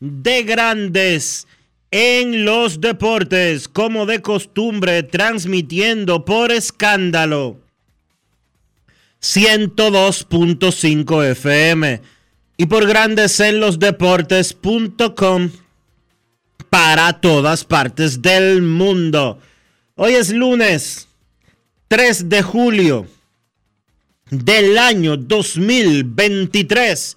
de Grandes en los Deportes, como de costumbre, transmitiendo por escándalo 102.5 FM y por Grandes en los Deportes.com para todas partes del mundo. Hoy es lunes 3 de julio del año 2023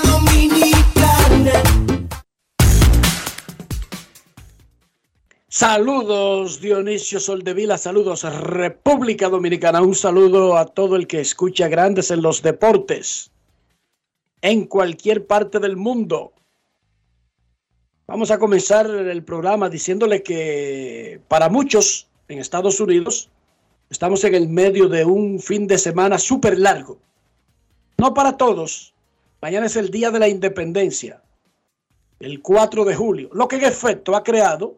Saludos Dionisio Soldevila, saludos República Dominicana, un saludo a todo el que escucha grandes en los deportes, en cualquier parte del mundo. Vamos a comenzar el programa diciéndole que para muchos en Estados Unidos estamos en el medio de un fin de semana súper largo. No para todos. Mañana es el Día de la Independencia, el 4 de julio, lo que en efecto ha creado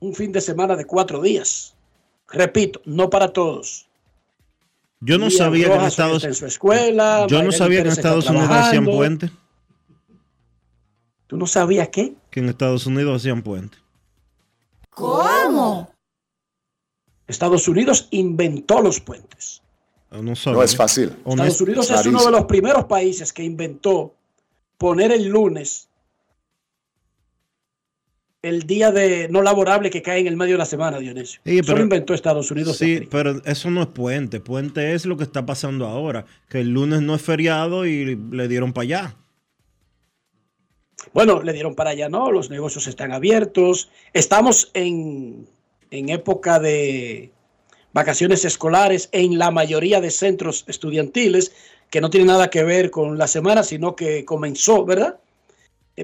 un fin de semana de cuatro días. Repito, no para todos. Yo no sabía que en Estados en su escuela. Yo no sabía que en Estados Unidos hacían puente. ¿Tú no sabías qué? Que en Estados Unidos hacían puente. ¿Cómo? Estados Unidos inventó los puentes. No, sabía. No es fácil. Estados es- Unidos es uno de los primeros países que inventó poner el lunes el día de no laborable que cae en el medio de la semana, Dionisio. Sí, Eso lo inventó Estados Unidos. Sí, pero eso no es puente. Puente es lo que está pasando ahora. Que el lunes no es feriado y le dieron para allá. Bueno, le dieron para allá, ¿no? Los negocios están abiertos. Estamos en, en época de vacaciones escolares en la mayoría de centros estudiantiles, que no tiene nada que ver con la semana, sino que comenzó, ¿verdad?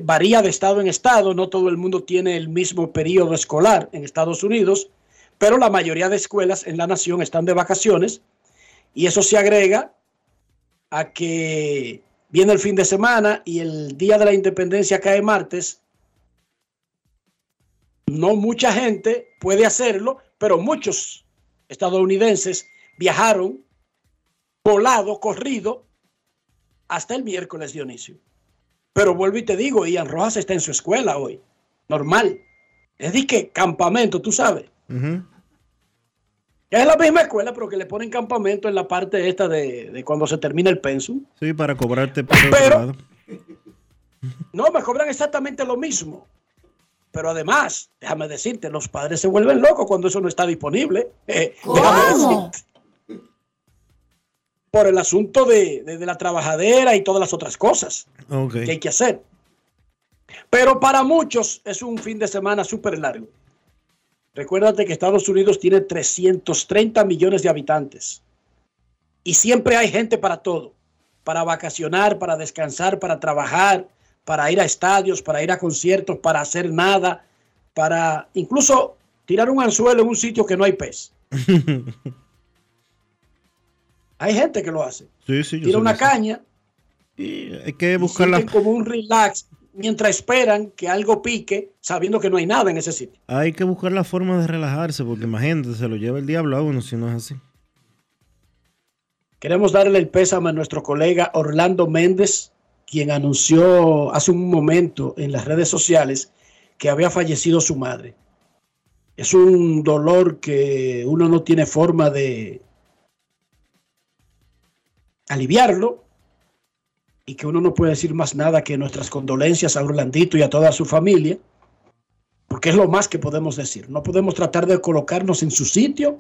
Varía de estado en estado, no todo el mundo tiene el mismo periodo escolar en Estados Unidos, pero la mayoría de escuelas en la nación están de vacaciones y eso se agrega a que viene el fin de semana y el día de la independencia cae martes. No mucha gente puede hacerlo, pero muchos estadounidenses viajaron volado, corrido, hasta el miércoles, Dionisio. Pero vuelvo y te digo, Ian Rojas está en su escuela hoy. Normal. Es de que campamento, tú sabes. Es la misma escuela, pero que le ponen campamento en la parte esta de, de cuando se termina el pensum. Sí, para cobrarte por Pero-. No, me cobran exactamente lo mismo. Pero además, déjame decirte, los padres se vuelven locos cuando eso no está disponible. Eh, déjame ¿Cómo? decirte. Por el asunto de, de- de la trabajadera y todas las otras cosas que hay que hacer. Pero para muchos es un fin de semana súper largo. Recuérdate que Estados Unidos tiene 330 millones de habitantes. Y siempre hay gente para todo. Para vacacionar, para descansar, para trabajar, para ir a estadios, para ir a conciertos, para hacer nada, para incluso tirar un anzuelo en un sitio que no hay pez. hay gente que lo hace. Sí, sí, yo Tira una caña Y hay que y buscar la, sienten como un relax mientras esperan que algo pique, sabiendo que no hay nada en ese sitio. hay que buscar la forma de relajarse, porque imagínate, se lo lleva el diablo a uno si no es así. Queremos darle el pésame a nuestro colega Orlando Méndez, quien anunció hace un momento en las redes sociales que había fallecido su madre. Es un dolor que uno no tiene forma de aliviarlo y que uno no puede decir más nada que nuestras condolencias a Orlandito y a toda su familia, porque es lo más que podemos decir. No podemos tratar de colocarnos en su sitio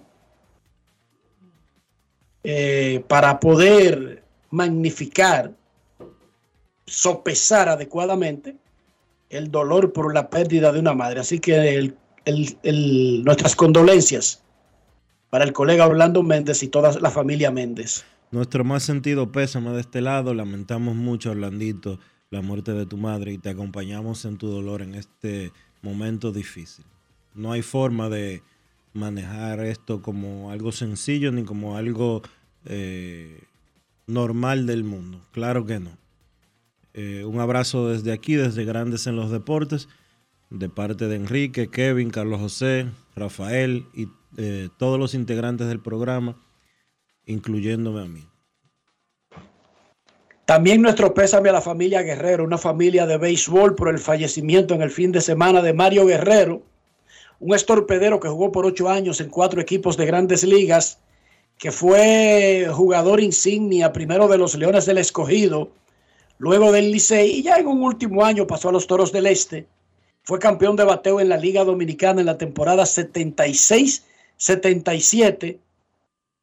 eh, para poder magnificar, sopesar adecuadamente el dolor por la pérdida de una madre. Así que el- nuestras condolencias para el colega Orlando Méndez y toda la familia Méndez. Nuestro más sentido pésame de este lado. Lamentamos mucho, Orlandito, la muerte de tu madre y te acompañamos en tu dolor en este momento difícil. No hay forma de manejar esto como algo sencillo ni como algo eh, normal del mundo. Claro que no. Eh, un abrazo desde aquí, desde Grandes en los Deportes, de parte de Enrique, Kevin, Carlos José, Rafael y eh, todos los integrantes del programa incluyéndome a mí. También nuestro pésame a la familia Guerrero, una familia de béisbol por el fallecimiento en el fin de semana de Mario Guerrero, un estorpedero que jugó por ocho años en cuatro equipos de grandes ligas, que fue jugador insignia primero de los Leones del Escogido, luego del Licey y ya en un último año pasó a los Toros del Este. Fue campeón de bateo en la Liga Dominicana en la temporada 76-77.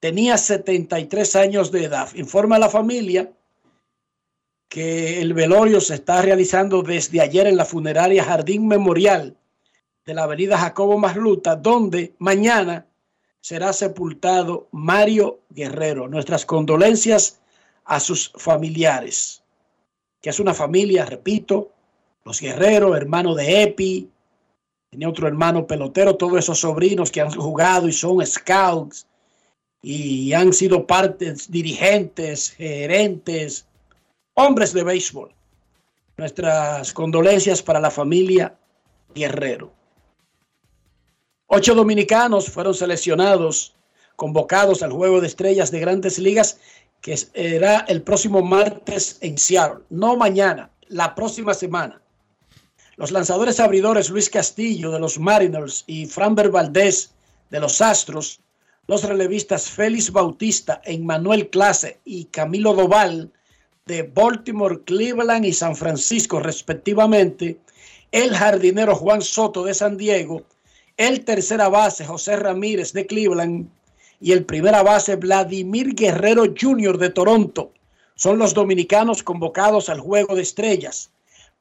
Tenía 73 años de edad. Informa a la familia que el velorio se está realizando desde ayer en la funeraria Jardín Memorial de la avenida Jacobo Masluta, donde mañana será sepultado Mario Guerrero. Nuestras condolencias a sus familiares, que es una familia, repito, los Guerreros, hermano de Epi, tenía otro hermano pelotero, todos esos sobrinos que han jugado y son scouts y han sido partes, dirigentes, gerentes, hombres de béisbol. Nuestras condolencias para la familia Guerrero. Ocho dominicanos fueron seleccionados, convocados al Juego de Estrellas de Grandes Ligas, que será el próximo martes en Seattle. No mañana, la próxima semana. Los lanzadores abridores Luis Castillo de los Mariners y Framber Valdés de los Astros, los relevistas Félix Bautista, Emmanuel Clase y Camilo Doval de Baltimore, Cleveland y San Francisco respectivamente, el jardinero Juan Soto de San Diego, el tercera base José Ramírez de Cleveland y el primera base Vladimir Guerrero Jr. de Toronto. Son los dominicanos convocados al Juego de Estrellas.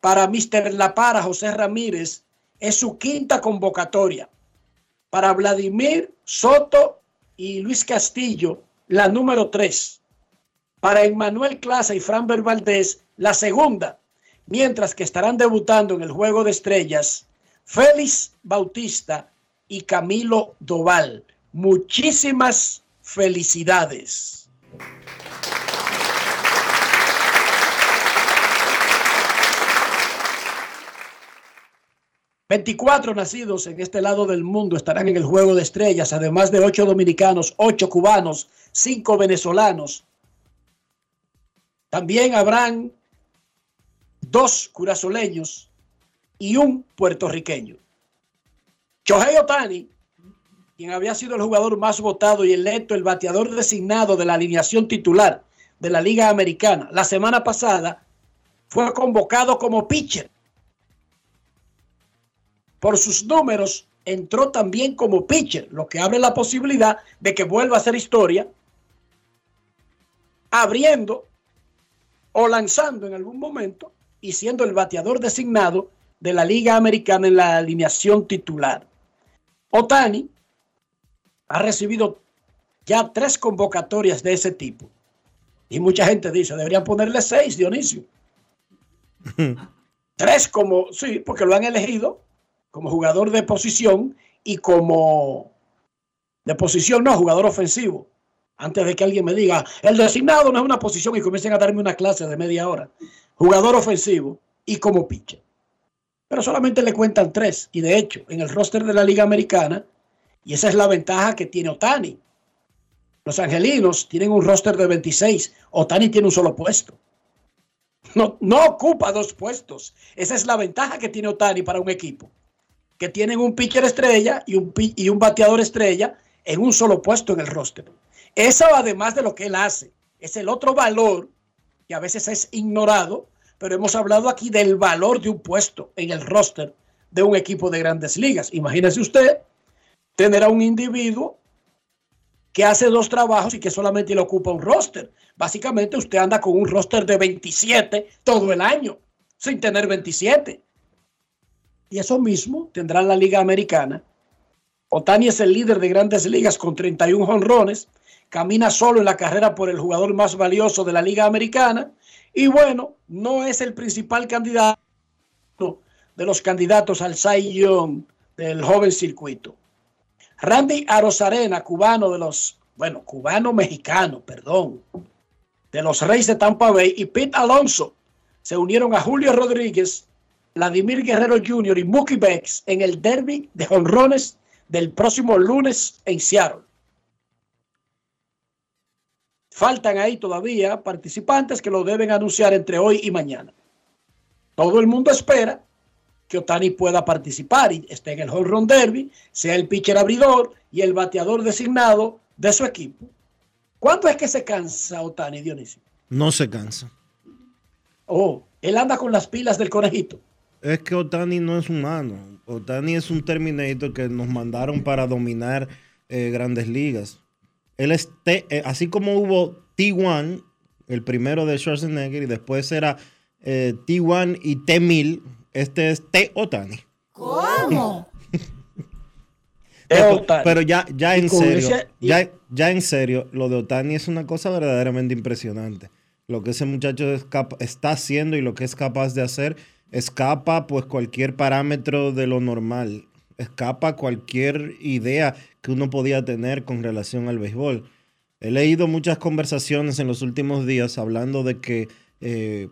Para Mr. La Para, José Ramírez, es su quinta convocatoria. Para Vladimir Soto y Luis Castillo, la número tres. Para Emmanuel Clase y Framber Valdés, la segunda. Mientras que estarán debutando en el Juego de Estrellas Félix Bautista y Camilo Doval. Muchísimas felicidades. Veinticuatro nacidos en este lado del mundo estarán en el Juego de Estrellas, además de ocho dominicanos, ocho cubanos, cinco venezolanos. También habrán dos curazoleños y un puertorriqueño. Shohei Otani, quien había sido el jugador más votado y electo el bateador designado de la alineación titular de la Liga Americana, la semana pasada fue convocado como pitcher. Por sus números, entró también como pitcher, lo que abre la posibilidad de que vuelva a hacer historia abriendo o lanzando en algún momento y siendo el bateador designado de la Liga Americana en la alineación titular. Otani ha recibido ya tres convocatorias de ese tipo. Y mucha gente dice, deberían ponerle seis, Dionisio. tres como, sí, porque lo han elegido como jugador de posición y como de posición, no, jugador ofensivo. Antes de que alguien me diga, el designado no es una posición y comiencen a darme una clase de media hora. Jugador ofensivo y como pitcher. Pero solamente le cuentan tres. Y de hecho, en el roster de la Liga Americana, y esa es la ventaja que tiene Otani. Los angelinos tienen un roster de 26. Otani tiene un solo puesto. No, no ocupa dos puestos. Esa es la ventaja que tiene Otani para un equipo. Que tienen un pitcher estrella y un, y un bateador estrella en un solo puesto en el roster. Eso además de lo que él hace. Es el otro valor que a veces es ignorado, pero hemos hablado aquí del valor de un puesto en el roster de un equipo de grandes ligas. Imagínese usted tener a un individuo que hace dos trabajos y que solamente le ocupa un roster. Básicamente usted anda con un roster de 27 todo el año, sin tener 27. Y eso mismo tendrá la Liga Americana. Otani es el líder de grandes ligas con 31 jonrones, camina solo en la carrera por el jugador más valioso de la Liga Americana y bueno, no es el principal candidato de los candidatos al Cy Young del joven circuito. Randy Arozarena, cubano de los, bueno, cubano-mexicano, perdón, de los Reyes de Tampa Bay y Pete Alonso se unieron a Julio Rodríguez, Vladimir Guerrero Jr. y Mookie Becks en el derby de jonrones del próximo lunes en Seattle. Faltan ahí todavía participantes que lo deben anunciar entre hoy y mañana. Todo el mundo espera que Otani pueda participar y esté en el Home Run Derby, sea el pitcher abridor y el bateador designado de su equipo. ¿Cuánto es que se cansa Otani, Dionisio? No se cansa. Oh, él anda con las pilas del conejito. Es que Otani no es humano. Otani es un Terminator que nos mandaron para dominar eh, grandes ligas. Él es eh, así como hubo T1, el primero de Schwarzenegger, y después era eh, T1 y T1000, este es T Otani. ¿Cómo? pero, pero, ya, ya en serio, ya, ya en serio, lo de Otani es una cosa verdaderamente impresionante. Lo que ese muchacho está haciendo y lo que es capaz de hacer escapa pues cualquier parámetro de lo normal escapa cualquier idea que uno podía tener con relación al béisbol. He leído muchas conversaciones en los últimos días hablando de que, eh,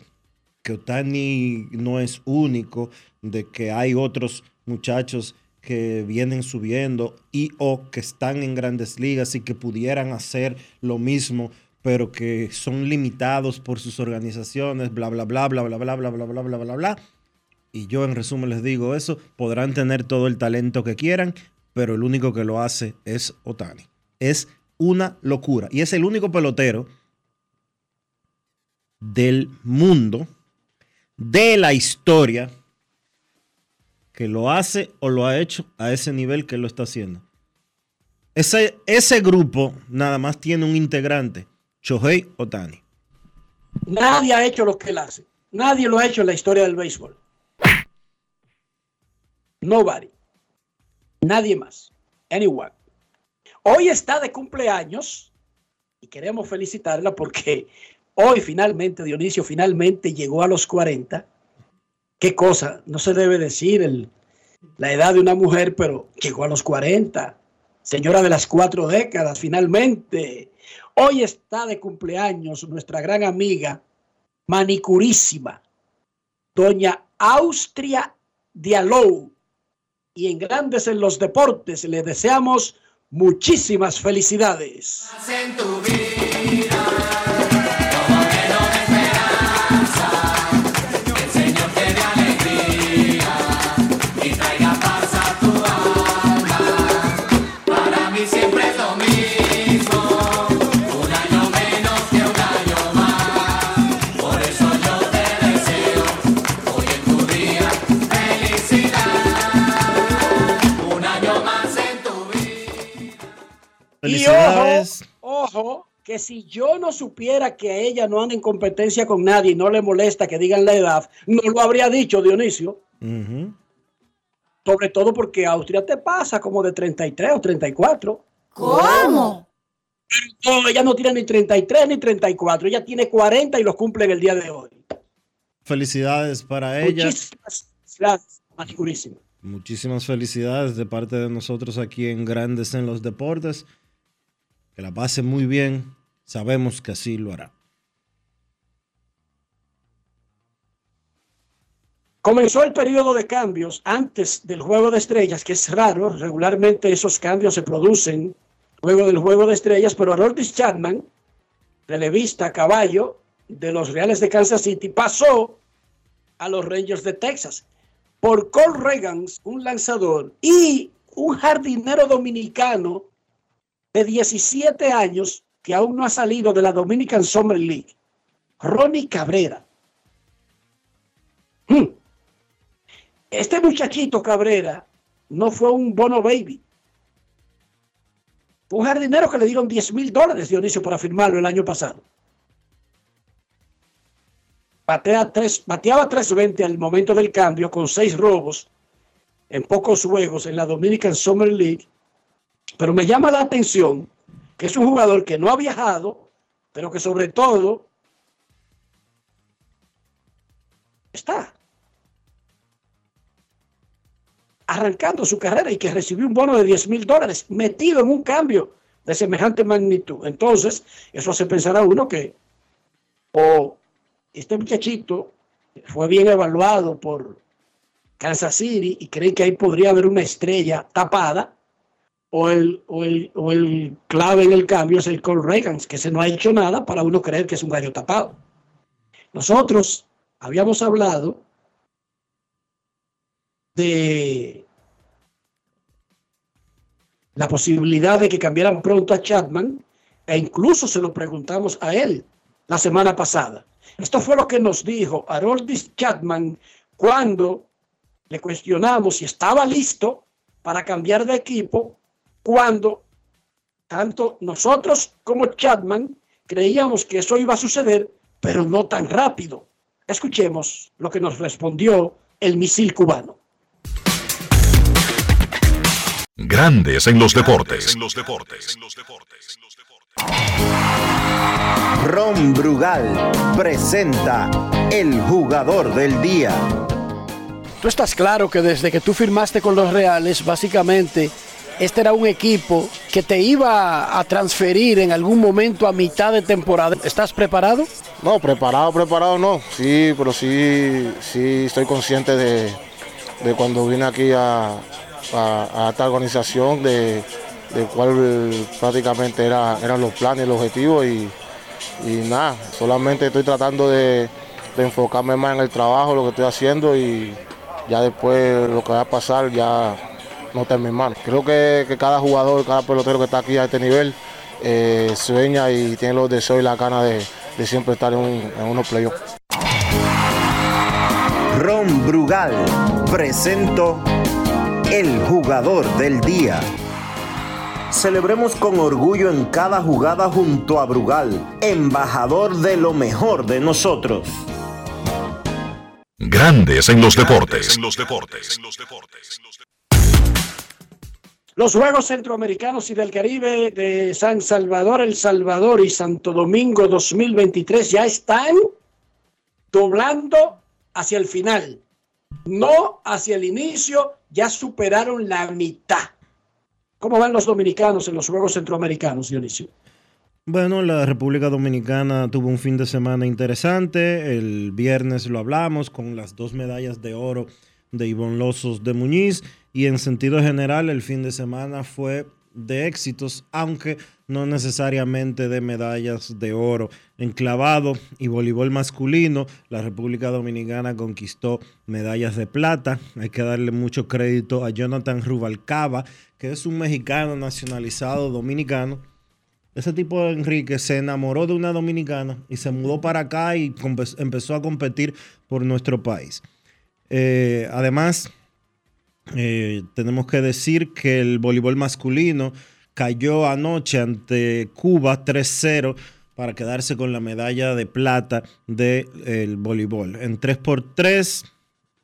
que Otani no es único, de que hay otros muchachos que vienen subiendo y o que están en grandes ligas y que pudieran hacer lo mismo, pero que son limitados por sus organizaciones, bla, bla, bla, bla, bla, bla, bla, bla, bla, bla, bla, bla y yo en resumen les digo eso, podrán tener todo el talento que quieran, pero el único que lo hace es Otani. Es una locura. Y es el único pelotero del mundo, de la historia, que lo hace o lo ha hecho a ese nivel que lo está haciendo. Ese, ese grupo nada más tiene un integrante, Shohei Otani. Nadie ha hecho lo que él hace. Nadie lo ha hecho en la historia del béisbol. Nobody. Nadie más. Anyone. Hoy está de cumpleaños y queremos felicitarla porque hoy finalmente, Dionisio, finalmente llegó a los 40. Qué cosa, no se debe decir la edad de una mujer, pero llegó a los 40. Señora de las cuatro décadas, finalmente. Hoy está de cumpleaños nuestra gran amiga, manicurísima, doña Austria Dialou y en Grandes en los Deportes le deseamos muchísimas felicidades. Y ojo, ojo, que si yo no supiera que ella no anda en competencia con nadie y no le molesta que digan la edad, no lo habría dicho Dionisio. Sobre todo porque Austria te pasa como de 33 o 34. ¿Cómo? No, ella no tiene ni 33 ni 34. Ella tiene 40 y los cumple en el día de hoy. Felicidades para ella. Muchísimas gracias. Muchísimas felicidades de parte de nosotros aquí en Grandes en los Deportes. Que la pase muy bien. Sabemos que así lo hará. Comenzó el periodo de cambios antes del Juego de Estrellas, que es raro. Regularmente esos cambios se producen luego del Juego de Estrellas, pero Aroldis Chapman, relevista caballo de los Reales de Kansas City, pasó a los Rangers de Texas por Cole Regans, un lanzador, y un jardinero dominicano de 17 años que aún no ha salido de la Dominican Summer League, Ronnie Cabrera. Hmm. Este muchachito Cabrera no fue un bono baby. Fue un jardinero que le dieron 10 mil dólares, Dionisio, para firmarlo el año pasado. Batea tres, bateaba 3.20 al momento del cambio con seis robos en pocos juegos en la Dominican Summer League. Pero me llama la atención que es un jugador que no ha viajado, pero que sobre todo está arrancando su carrera y que recibió un bono de 10 mil dólares metido en un cambio de semejante magnitud. Entonces, eso hace pensar a uno que o este muchachito fue bien evaluado por Kansas City y creen que ahí podría haber una estrella tapada, o el, o el, o el clave en el cambio es el Cole Reagan, que se no ha hecho nada para uno creer que es un gallo tapado. Nosotros habíamos hablado de la posibilidad de que cambiaran pronto a Chapman e incluso se lo preguntamos a él la semana pasada. Esto fue lo que nos dijo Haroldis Chapman cuando le cuestionamos si estaba listo para cambiar de equipo cuando tanto nosotros como Chapman creíamos que eso iba a suceder, pero no tan rápido. Escuchemos lo que nos respondió el misil cubano. Grandes en los deportes. Ron Brugal presenta el jugador del día. Tú estás claro que desde que tú firmaste con los Reales, básicamente, este era un equipo que te iba a transferir en algún momento a mitad de temporada. ¿Estás preparado? No, preparado, preparado no. Sí, pero sí, sí estoy consciente de, de cuando vine aquí a, a, esta organización, de, de cuál prácticamente era, eran los planes, el objetivo y, y nada, solamente estoy tratando de, de enfocarme más en el trabajo, lo que estoy haciendo y ya después lo que va a pasar ya no está en mis manos. Creo que, que cada jugador, cada pelotero que está aquí a este nivel eh, sueña y tiene los deseos y la gana de, de siempre estar en, un- en unos playoffs. Ron Brugal presento el jugador del día. Celebremos con orgullo en cada jugada junto a Brugal, embajador de lo mejor de nosotros. Grandes en los deportes. Los Juegos Centroamericanos y del Caribe de San Salvador, El Salvador y Santo Domingo 2023 ya están doblando hacia el final, no hacia el inicio, ya superaron la mitad. ¿Cómo van los dominicanos en los Juegos Centroamericanos, Dionisio? Bueno, la República Dominicana tuvo un fin de semana interesante. El viernes lo hablamos con las dos medallas de oro de Ivonne Lozos de Muñiz. Y en sentido general, el fin de semana fue de éxitos, aunque no necesariamente de medallas de oro. En clavado y voleibol masculino, la República Dominicana conquistó medallas de plata. Hay que darle mucho crédito a Jonathan Rubalcaba, que es un mexicano nacionalizado dominicano ese tipo de Enrique se enamoró de una dominicana y se mudó para acá y empezó a competir por nuestro país. Eh, además, eh, tenemos que decir que el voleibol masculino cayó anoche ante Cuba 3-0 para quedarse con la medalla de plata del voleibol. En 3x3.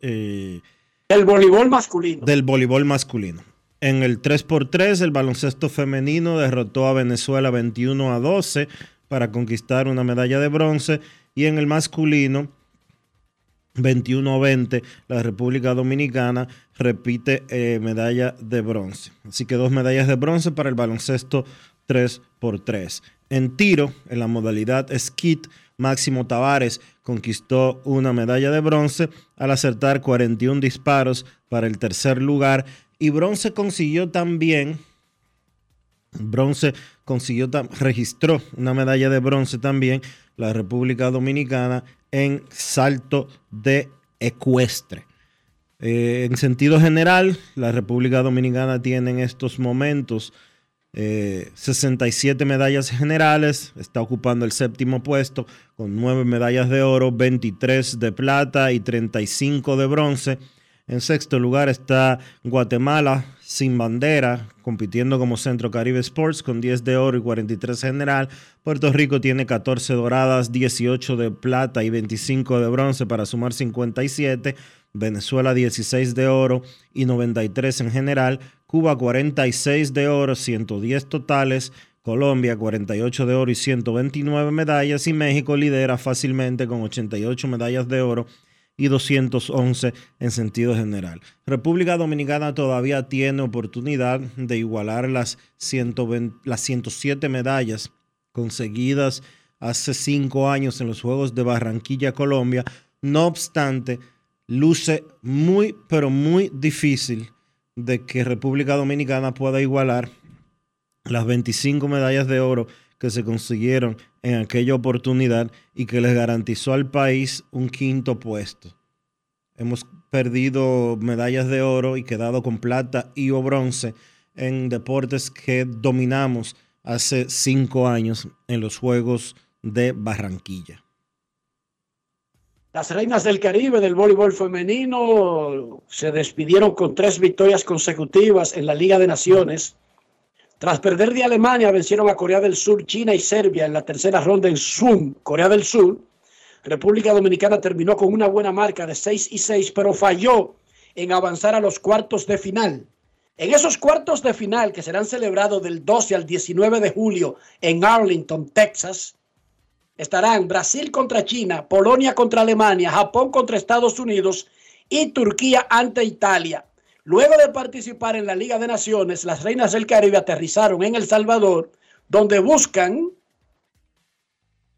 Eh, el voleibol masculino. Del voleibol masculino. En el 3x3, el baloncesto femenino derrotó a Venezuela 21 a 12 para conquistar una medalla de bronce. Y en el masculino, 21 a 20, la República Dominicana repite eh, medalla de bronce. Así que dos medallas de bronce para el baloncesto 3x3. En tiro, en la modalidad skit, Máximo Tavares conquistó una medalla de bronce al acertar 41 disparos para el tercer lugar y bronce consiguió también bronce consiguió registró una medalla de bronce también la República Dominicana en salto de ecuestre. Eh, en sentido general, la República Dominicana tiene en estos momentos 67 eh, medallas generales, está ocupando el séptimo puesto con 9 medallas de oro, 23 de plata y 35 de bronce. En sexto lugar está Guatemala sin bandera, compitiendo como Centro Caribe Sports con 10 de oro y 43 general. Puerto Rico tiene 14 doradas, 18 de plata y 25 de bronce para sumar 57. Venezuela 16 de oro y 93 en general. Cuba 46 de oro, 110 totales. Colombia 48 de oro y 129 medallas. Y México lidera fácilmente con 88 medallas de oro y 211 en sentido general. República Dominicana todavía tiene oportunidad de igualar las, 120, las 107 medallas conseguidas hace cinco años en los Juegos de Barranquilla, Colombia. No obstante, luce muy, pero muy difícil de que República Dominicana pueda igualar las 25 medallas de oro que se consiguieron en aquella oportunidad y que les garantizó al país un quinto puesto. Hemos perdido medallas de oro y quedado con plata y o bronce en deportes que dominamos hace cinco años en los Juegos de Barranquilla. Las reinas del Caribe del voleibol femenino se despidieron con tres victorias consecutivas en la Liga de Naciones. Tras perder de Alemania, vencieron a Corea del Sur, China y Serbia en la tercera ronda en Zoom, Corea del Sur. República Dominicana terminó con una buena marca de 6 y 6, pero falló en avanzar a los cuartos de final. En esos cuartos de final que serán celebrados del 12 al 19 de julio en Arlington, Texas, estarán Brasil contra China, Polonia contra Alemania, Japón contra Estados Unidos y Turquía ante Italia. Luego de participar en la Liga de Naciones, las Reinas del Caribe aterrizaron en El Salvador, donde buscan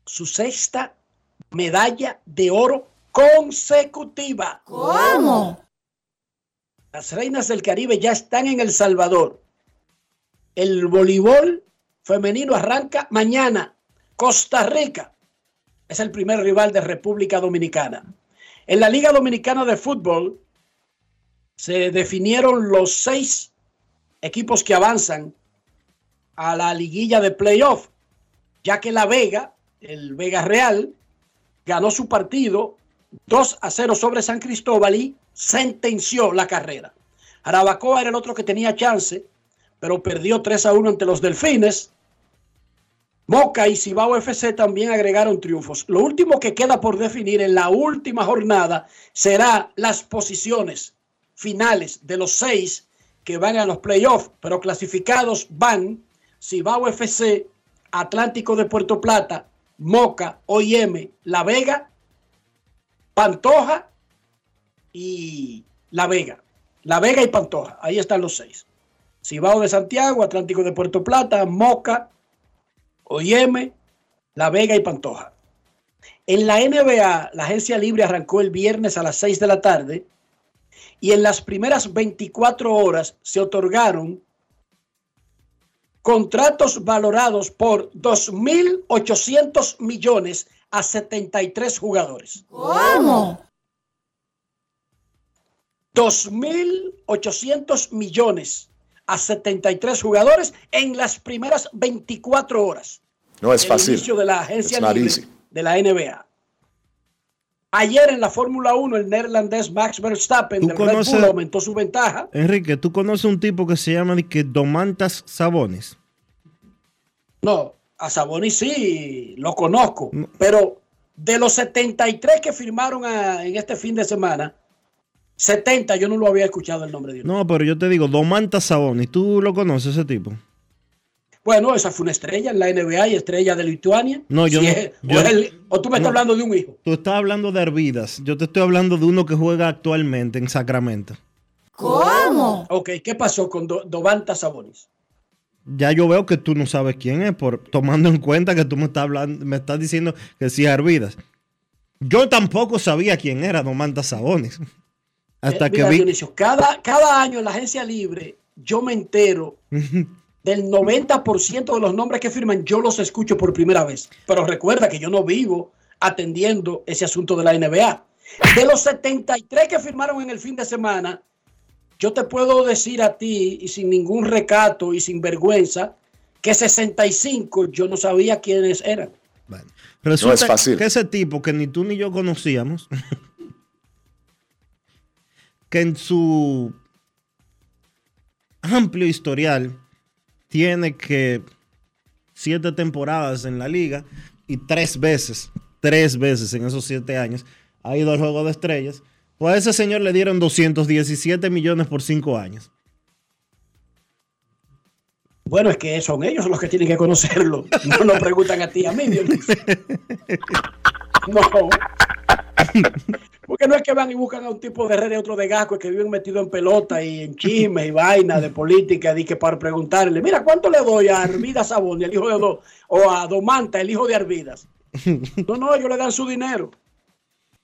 su sexta medalla de oro consecutiva. ¿Cómo? Las Reinas del Caribe ya están en El Salvador. El voleibol femenino arranca mañana Costa Rica es el primer rival de República Dominicana. En la Liga Dominicana de Fútbol se definieron los seis equipos que avanzan a la liguilla de playoff, ya que La Vega, el Vega Real, ganó su partido 2 a 0 sobre San Cristóbal y sentenció la carrera. Arabacoa era el otro que tenía chance, pero perdió 3 a 1 ante los Delfines. Moca y Cibao FC también agregaron triunfos. Lo último que queda por definir en la última jornada será las posiciones finales de los seis que van a los playoffs, pero clasificados van Cibao FC, Atlántico de Puerto Plata, Moca, OIM, La Vega, Pantoja y La Vega. La Vega y Pantoja, ahí están los seis. Cibao de Santiago, Atlántico de Puerto Plata, Moca, OIM, La Vega y Pantoja. En la NBA, la agencia libre arrancó el viernes a las 6 de la tarde y en las primeras 24 horas se otorgaron contratos valorados por 2.800 millones a 73 jugadores. ¿Cómo? 2.800 millones a 73 jugadores en las primeras 24 horas. No es fácil. inicio de la agencia libre de la NBA. Ayer en la Fórmula 1 el neerlandés Max Verstappen de Red Bull aumentó su ventaja. Enrique, ¿tú conoces un tipo que se llama que Domantas Sabones? No, a Sabonis sí lo conozco, pero de los 73 que firmaron a- en este fin de semana, 70 yo no lo había escuchado el nombre de uno. No, pero yo te digo, Domantas Sabonis, ¿tú lo conoces ese tipo? Bueno, esa fue una estrella en la NBA y estrella de Lituania. No, yo Si no- es- yo o, el- o tú me estás no. hablando de un hijo. Tú estás hablando de Arvidas, yo te estoy hablando de uno que juega actualmente en Sacramento. ¿Cómo? Ok, ¿qué pasó con Do- Domantas Sabonis? Ya yo veo que tú no sabes quién es, por tomando en cuenta que tú me estás hablando, me estás diciendo que sí es Arvidas. Yo tampoco sabía quién era Domantas Sabonis. Hasta Eh, que mira, vi. Dionisio, cada, cada año en la agencia libre yo me entero del 90% de los nombres que firman, yo los escucho por primera vez. Pero recuerda que yo no vivo atendiendo ese asunto de la NBA. De los 73 que firmaron en el fin de semana, yo te puedo decir a ti, y sin ningún recato y sin vergüenza, que 65 yo no sabía quiénes eran. Resulta es fácil. que ese tipo que ni tú ni yo conocíamos, que en su amplio historial tiene que siete temporadas en la liga y tres veces, tres veces en esos siete años ha ido al juego de estrellas. Pues a ese señor le dieron 217 millones por cinco años. Bueno, es que son ellos los que tienen que conocerlo. No nos preguntan a ti, a mí. No. Porque no es que van y buscan a un tipo de red y otro de gasco que viven metido en pelota y en chismes y vaina de política, y que para preguntarle, mira, ¿cuánto le doy a Arvidas Saboni, el hijo de Do, o a Domanta, el hijo de Arvidas? No, no, ellos le dan su dinero.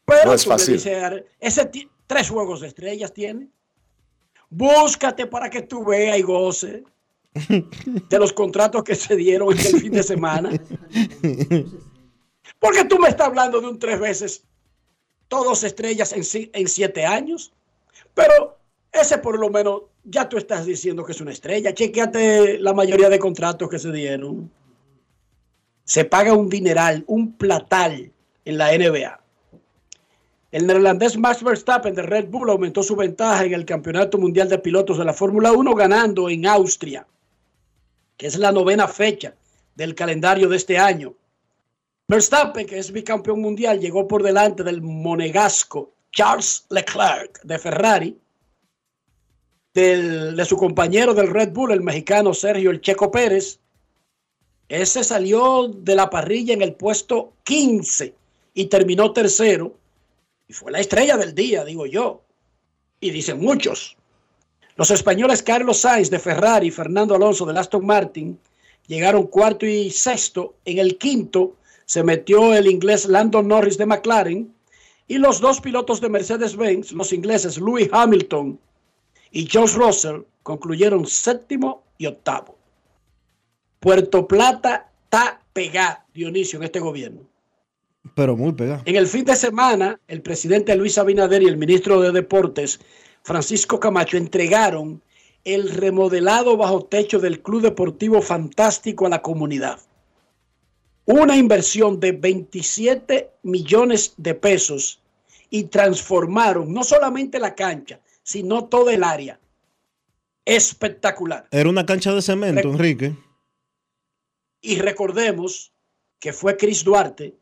Pero No es tú le fácil. dices, "Ar- ese tres juegos de estrellas tiene. Búscate para que tú veas y goce de los contratos que se dieron en el fin de semana. Porque tú me estás hablando de un tres veces, todos estrellas en siete años. Pero ese por lo menos ya tú estás diciendo que es una estrella. Chequeate la mayoría de contratos que se dieron. Se paga un dineral, un platal en la NBA. El neerlandés Max Verstappen de Red Bull aumentó su ventaja en el Campeonato Mundial de Pilotos de la Fórmula 1 ganando en Austria, que es la novena fecha del calendario de este año. Verstappen, que es bicampeón mundial, llegó por delante del monegasco Charles Leclerc de Ferrari, de su compañero del Red Bull, el mexicano Sergio El Checo Pérez. Ese salió de la parrilla en el puesto 15 y terminó tercero. Y fue la estrella del día, digo yo. Y dicen muchos. Los españoles Carlos Sainz de Ferrari y Fernando Alonso de Aston Martin llegaron cuarto y sexto. En el quinto se metió el inglés Landon Norris de McLaren. Y los dos pilotos de Mercedes-Benz, los ingleses Lewis Hamilton y George Russell, concluyeron séptimo y octavo. Puerto Plata está pegada, Dionisio, en este gobierno. Pero muy pegado. En el fin de semana, el presidente Luis Abinader y el ministro de Deportes, Francisco Camacho, entregaron el remodelado bajo techo del Club Deportivo Fantástico a la comunidad. Una inversión de 27 millones de pesos y transformaron no solamente la cancha, sino toda el área. Espectacular. Era una cancha de cemento, Enrique. Y recordemos que fue Chris Duarte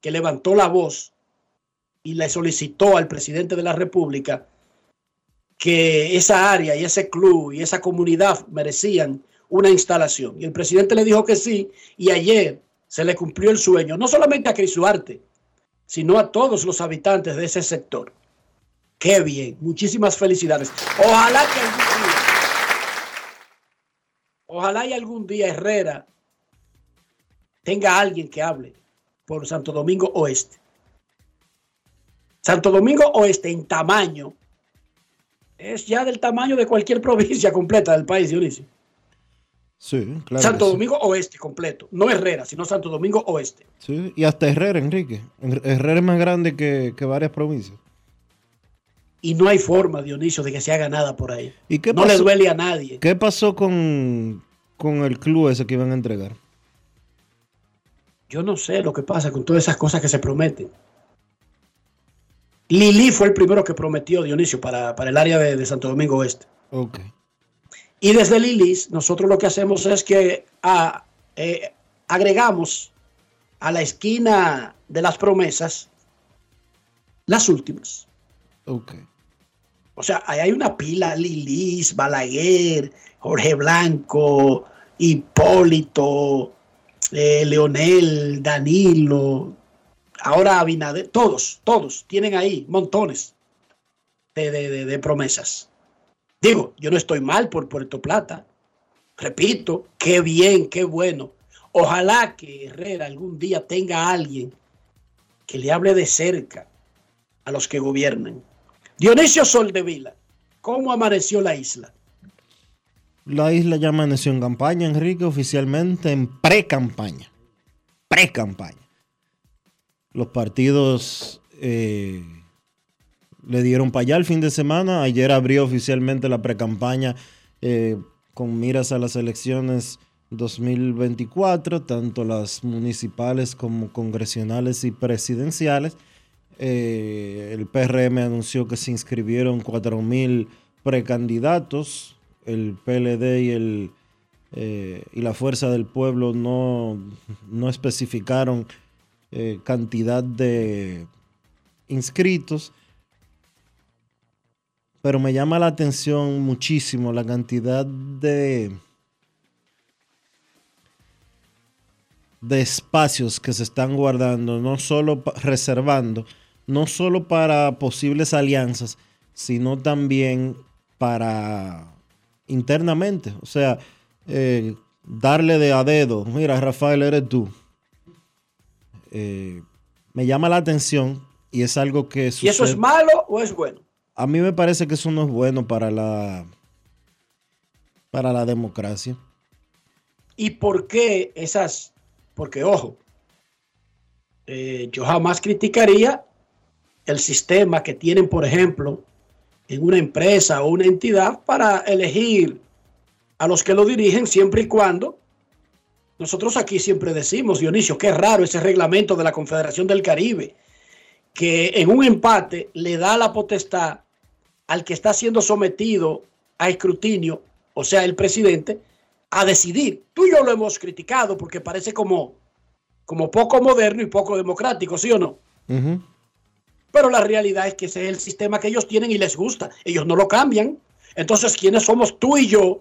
que levantó la voz y le solicitó al presidente de la República que esa área y ese club y esa comunidad merecían una instalación. Y el presidente le dijo que sí y ayer se le cumplió el sueño, no solamente a Chris Duarte, sino a todos los habitantes de ese sector. Qué bien, muchísimas felicidades. Ojalá que algún día, ojalá y algún día Herrera tenga alguien que hable por Santo Domingo Oeste. Santo Domingo Oeste en tamaño es ya del tamaño de cualquier provincia completa del país, Dionisio. Sí, claro. Santo sí. Domingo Oeste completo, no Herrera, sino Santo Domingo Oeste. Sí, y hasta Herrera, Enrique. Herrera es más grande que, que varias provincias. Y no hay forma, Dionisio, de que se haga nada por ahí. ¿Y qué no pasó? le duele a nadie. ¿Qué pasó con, con el club ese que iban a entregar? Yo no sé lo que pasa con todas esas cosas que se prometen. Lili fue el primero que prometió, Dionisio, para, para el área de, de Santo Domingo Oeste. Ok. Y desde Lilis, nosotros lo que hacemos es que a eh, agregamos a la esquina de las promesas las últimas. Ok. O sea, ahí hay una pila, Lilis, Balaguer, Jorge Blanco, Hipólito, eh, Leonel, Danilo, ahora Abinader, todos, todos tienen ahí montones de, promesas. Digo, yo no estoy mal por Puerto Plata. Repito, qué bien, qué bueno. Ojalá que Herrera algún día tenga a alguien que le hable de cerca a los que gobiernan. Dionisio Soldevila, ¿cómo amaneció la isla? La isla ya amaneció en campaña, Enrique, oficialmente en pre-campaña. Pre-campaña. Los partidos eh, le dieron para allá el fin de semana. Ayer abrió oficialmente la pre-campaña eh, con miras a las elecciones 2024, tanto las municipales como congresionales y presidenciales. Eh, el PRM anunció que se inscribieron 4.000 precandidatos. El PLD y, el, eh, y la Fuerza del Pueblo no, no especificaron eh, cantidad de inscritos. Pero me llama la atención muchísimo la cantidad de, de espacios que se están guardando, no solo reservando, no solo para posibles alianzas, sino también para internamente. O sea, eh, darle de a dedo, mira, Rafael, eres tú. Eh, me llama la atención y es algo que ¿Y eso es sucede- malo o es bueno? a mí me parece que eso no es bueno para la para la democracia. ¿Y por qué esas? Porque, ojo, eh, yo jamás criticaría el sistema que tienen, por ejemplo, en una empresa o una entidad para elegir a los que lo dirigen siempre y cuando nosotros aquí siempre decimos, Dionisio, qué raro ese reglamento de la Confederación del Caribe, que en un empate le da la potestad al que está siendo sometido a escrutinio, o sea, el presidente, a decidir. Tú y yo lo hemos criticado porque parece como, como poco moderno y poco democrático, ¿sí o no? Pero la realidad es que ese es el sistema que ellos tienen y les gusta. Ellos no lo cambian. Entonces, ¿quiénes somos tú y yo?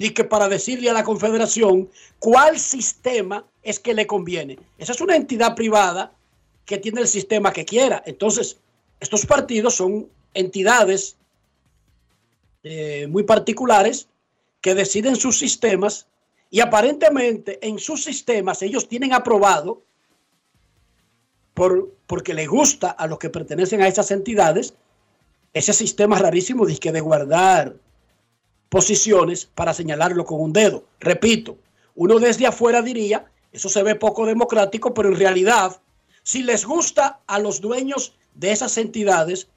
Y que para decirle a la Confederación cuál sistema es que le conviene. Esa es una entidad privada que tiene el sistema que quiera. Entonces, estos partidos son entidades eh, muy particulares que deciden sus sistemas y aparentemente en sus sistemas ellos tienen aprobado por, porque le gusta a los que pertenecen a esas entidades ese sistema rarísimo de, que de guardar posiciones para señalarlo con un dedo. Repito, uno desde afuera diría, eso se ve poco democrático, pero en realidad, si les gusta a los dueños de esas entidades,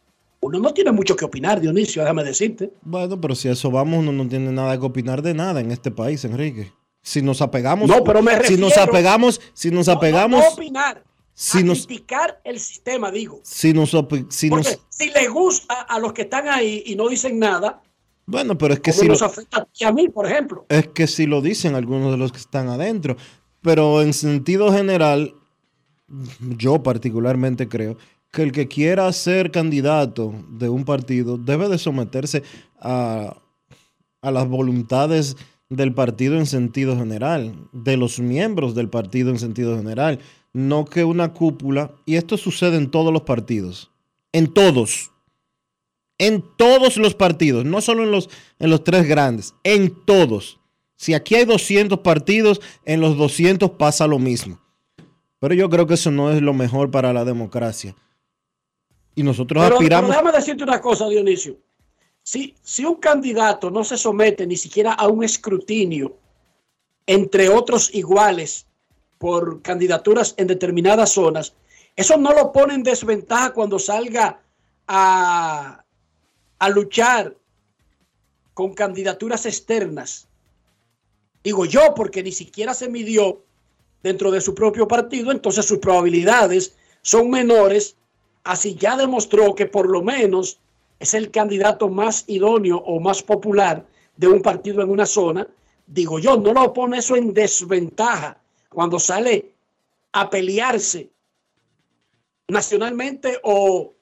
uno no tiene mucho que opinar, Dionisio, déjame decirte. Bueno, pero si a eso vamos, uno no tiene nada que opinar de nada en este país, Enrique. Si nos apegamos, No, pero me si nos refiero- apegamos, si nos No, no, apegamos, no opinar, si a nos, criticar el sistema, digo. si nos, si nos, si le gusta a los que están ahí y no dicen nada, bueno, pero es que ¿cómo si nos lo, afecta a ti y a mí, por ejemplo? es que si lo dicen algunos de los que están adentro, pero en sentido general, yo particularmente creo que el que quiera ser candidato de un partido debe de someterse a, a las voluntades del partido en sentido general, de los miembros del partido en sentido general, no que una cúpula, y esto sucede en todos los partidos, en todos, en todos los partidos, no solo en los, en los tres grandes, en todos. Si aquí hay 200 partidos, en los 200 pasa lo mismo. Pero yo creo que eso no es lo mejor para la democracia. Y nosotros Pero, pero aspiramos... déjame decirte una cosa, Dionisio. Si, si un candidato no se somete ni siquiera a un escrutinio entre otros iguales por candidaturas en determinadas zonas, eso no lo pone en desventaja cuando salga a, a luchar con candidaturas externas. Digo yo, porque ni siquiera se midió dentro de su propio partido, entonces sus probabilidades son menores, así ya demostró que por lo menos es el candidato más idóneo o más popular de un partido en una zona, digo yo, no lo pone eso en desventaja cuando sale a pelearse nacionalmente o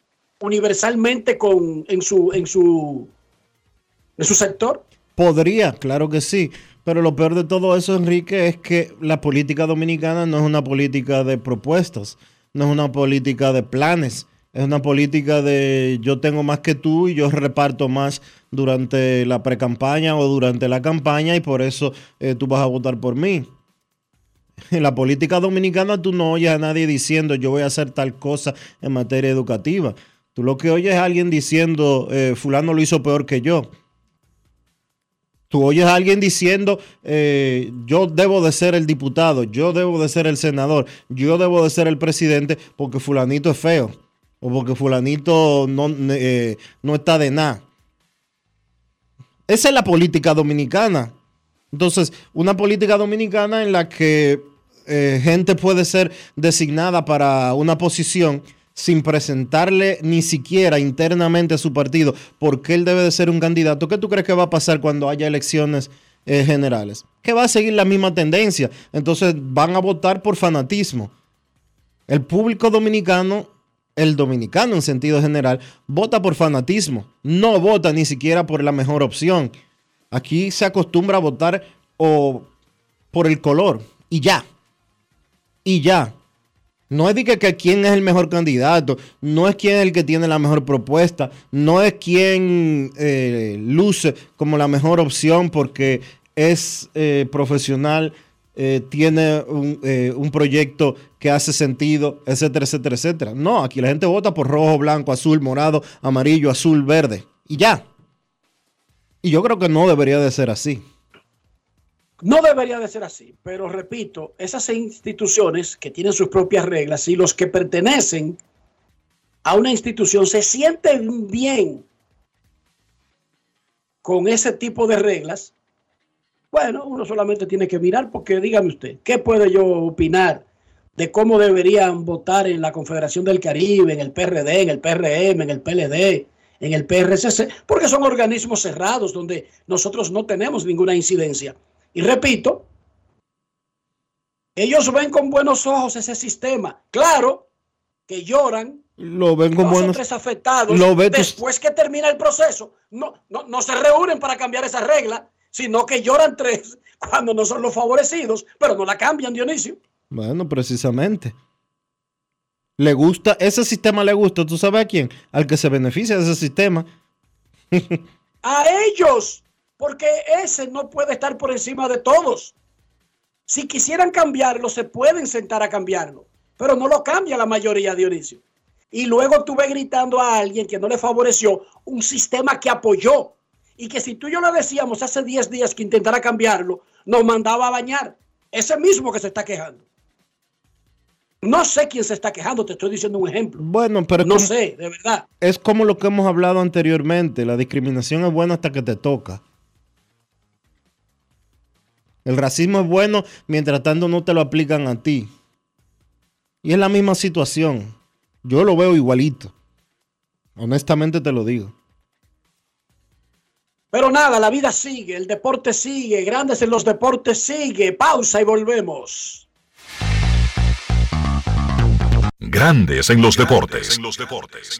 universalmente con, en, su, en, su, en su sector? Podría, claro que sí. Pero lo peor de todo eso, Enrique, es que la política dominicana no es una política de propuestas, no es una política de planes, es una política de yo tengo más que tú y yo reparto más durante la pre-campaña o durante la campaña y por eso eh, tú vas a votar por mí. En la política dominicana tú no oyes a nadie diciendo yo voy a hacer tal cosa en materia educativa. Tú lo que oyes es alguien diciendo eh, fulano lo hizo peor que yo. Tú oyes a alguien diciendo, eh, yo debo de ser el diputado, yo debo de ser el senador, yo debo de ser el presidente porque fulanito es feo o porque fulanito no, eh, no está de nada. Esa es la política dominicana. Entonces, una política dominicana en la que gente puede ser designada para una posición sin presentarle ni siquiera internamente a su partido porque él debe de ser un candidato, ¿qué tú crees que va a pasar cuando haya elecciones eh, generales? Que va a seguir la misma tendencia. Entonces van a votar por fanatismo. El público dominicano, el dominicano en sentido general, vota por fanatismo. No vota ni siquiera por la mejor opción. Aquí se acostumbra a votar o por el color y ya. Y ya. No es de que, quién es el mejor candidato, no es quién es el que tiene la mejor propuesta, no es quién eh, luce como la mejor opción porque es eh, profesional, eh, tiene un, un, proyecto que hace sentido, etcétera, etcétera, etcétera. No, aquí la gente vota por rojo, blanco, azul, morado, amarillo, azul, verde y ya. Y yo creo que no debería de ser así. No debería de ser así, pero repito, esas instituciones que tienen sus propias reglas y los que pertenecen a una institución se sienten bien con ese tipo de reglas, bueno, uno solamente tiene que mirar porque dígame usted, ¿qué puede yo opinar de cómo deberían votar en la Confederación del Caribe, en el PRD, en el PRM, en el PLD, en el PRCC? Porque son organismos cerrados donde nosotros no tenemos ninguna incidencia. Y repito, ellos ven con buenos ojos ese sistema. Claro que lloran. Lo ven con buenos tres afectados. Lo después que termina el proceso, no, no, no se reúnen para cambiar esa regla, sino que lloran tres cuando no son los favorecidos, pero no la cambian, Dionisio. Bueno, precisamente. Le gusta, ese sistema le gusta, ¿tú sabes a quién? Al que se beneficia de ese sistema. a ellos porque ese no puede estar por encima de todos. Si quisieran cambiarlo, se pueden sentar a cambiarlo, pero no lo cambia la mayoría, Dionisio. Y luego tuve gritando a alguien que no le favoreció un sistema que apoyó y que si tú y yo le decíamos hace 10 días que intentara cambiarlo, nos mandaba a bañar. Ese mismo que se está quejando. No sé quién se está quejando, te estoy diciendo un ejemplo. Bueno, pero no sé, de verdad. Es como lo que hemos hablado anteriormente, la discriminación es buena hasta que te toca. El racismo es bueno mientras tanto no te lo aplican a ti. Y es la misma situación. Yo lo veo igualito. Honestamente te lo digo. Pero nada, la vida sigue, el deporte sigue, grandes en los deportes sigue. Pausa y volvemos. Grandes en los deportes. En los deportes.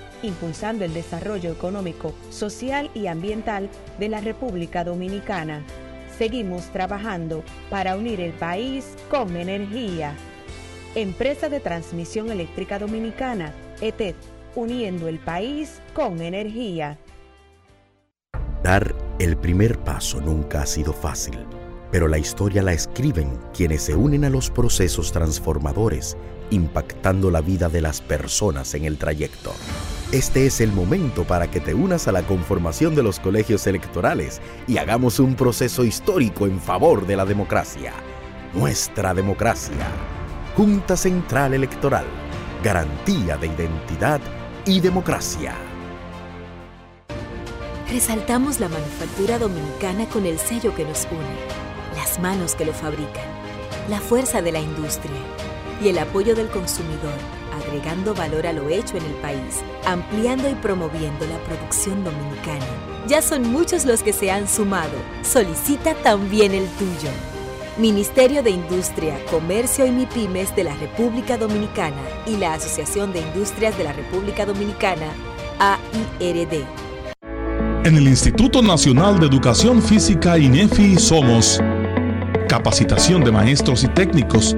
impulsando el desarrollo económico, social y ambiental de la República Dominicana. Seguimos trabajando para unir el país con energía. Empresa de Transmisión Eléctrica Dominicana, ETED, uniendo el país con energía. Dar el primer paso nunca ha sido fácil, pero la historia la escriben quienes se unen a los procesos transformadores, impactando la vida de las personas en el trayecto. Este es el momento para que te unas a la conformación de los colegios electorales y hagamos un proceso histórico en favor de la democracia. Nuestra democracia. Junta Central Electoral. Garantía de identidad y democracia. Resaltamos la manufactura dominicana con el sello que nos une, las manos que lo fabrican, la fuerza de la industria y el apoyo del consumidor, agregando valor a lo hecho en el país, ampliando y promoviendo la producción dominicana. Ya son muchos los que se han sumado. Solicita también el tuyo. Ministerio de Industria, Comercio y MIPIMES de la República Dominicana y la Asociación de Industrias de la República Dominicana, AIRD. En el Instituto Nacional de Educación Física INEFI somos capacitación de maestros y técnicos,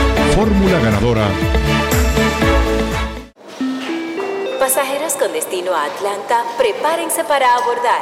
Fórmula ganadora. Pasajeros con destino a Atlanta, prepárense para abordar.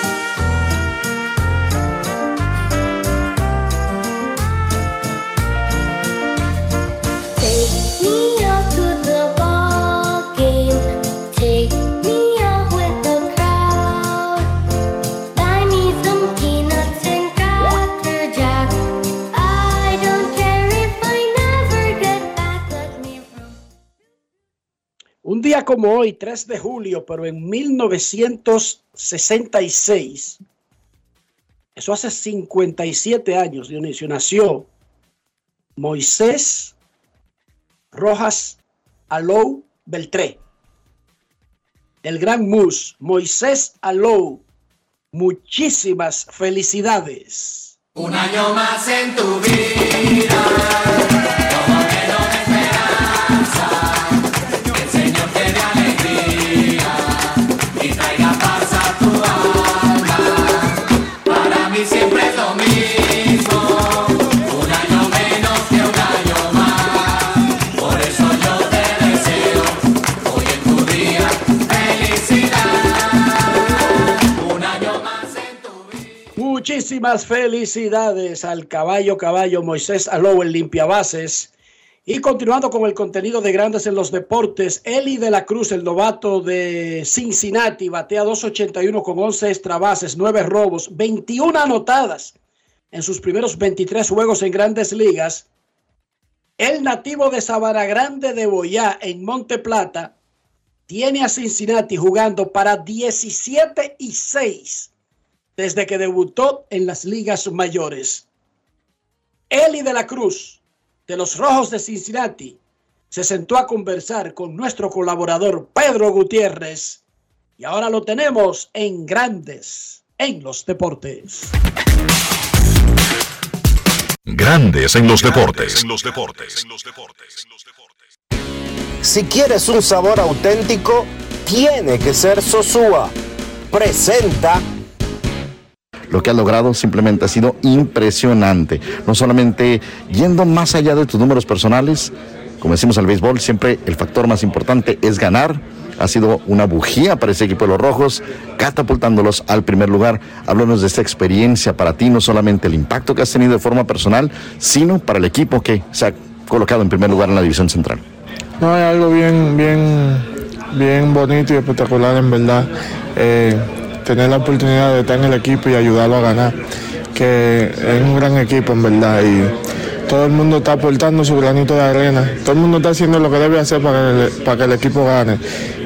Como hoy, 3 de julio, pero en 1966, eso hace 57 años, Dionisio, nació Moisés Rojas Alou Beltré. El gran mus, Moisés Alou. Muchísimas felicidades. Un año más en tu vida, Muchísimas felicidades al caballo caballo Moisés Alou, el limpiabases. Y continuando con el contenido de Grandes en los Deportes, Eli de la Cruz, el novato de Cincinnati, batea 2.81 con 11 extra bases, 9 robos, 21 anotadas en sus primeros 23 juegos en Grandes Ligas. El nativo de Sabana Grande de Boyá, en Monte Plata, tiene a Cincinnati jugando para 17 y 6 desde que debutó en las ligas mayores. Eli de la Cruz, de los Rojos de Cincinnati, se sentó a conversar con nuestro colaborador Pedro Gutiérrez y ahora lo tenemos en Grandes en los Deportes. Grandes en los deportes. Si quieres un sabor auténtico, tiene que ser Sosúa. Presenta lo que has logrado simplemente ha sido impresionante. No solamente yendo más allá de tus números personales, como decimos al béisbol, siempre el factor más importante es ganar. Ha sido una bujía para ese equipo de los rojos, catapultándolos al primer lugar. Háblanos de esta experiencia para ti, no solamente el impacto que has tenido de forma personal, sino para el equipo que se ha colocado en primer lugar en la división central. No, es algo bien, bien, bien bonito y espectacular en verdad. Eh, tener la oportunidad de estar en el equipo y ayudarlo a ganar, que es un gran equipo en verdad y todo el mundo está aportando su granito de arena, todo el mundo está haciendo lo que debe hacer para que el, para que el equipo gane.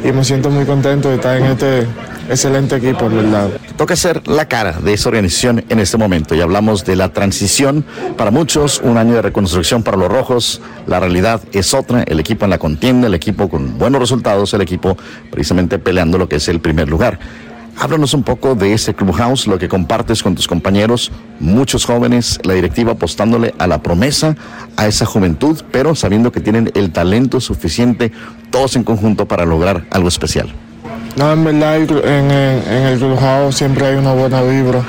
Y me siento muy contento de estar en este excelente equipo en verdad. Toca ser la cara de esa organización en este momento. Y hablamos de la transición. Para muchos, un año de reconstrucción. Para los rojos, la realidad es otra, el equipo en la contienda, el equipo con buenos resultados, el equipo precisamente peleando lo que es el primer lugar. Háblanos un poco de ese clubhouse, lo que compartes con tus compañeros, muchos jóvenes, la directiva apostándole a la promesa, a esa juventud, pero sabiendo que tienen el talento suficiente, todos en conjunto para lograr algo especial. No, en verdad en, el- en el clubhouse siempre hay una buena vibra.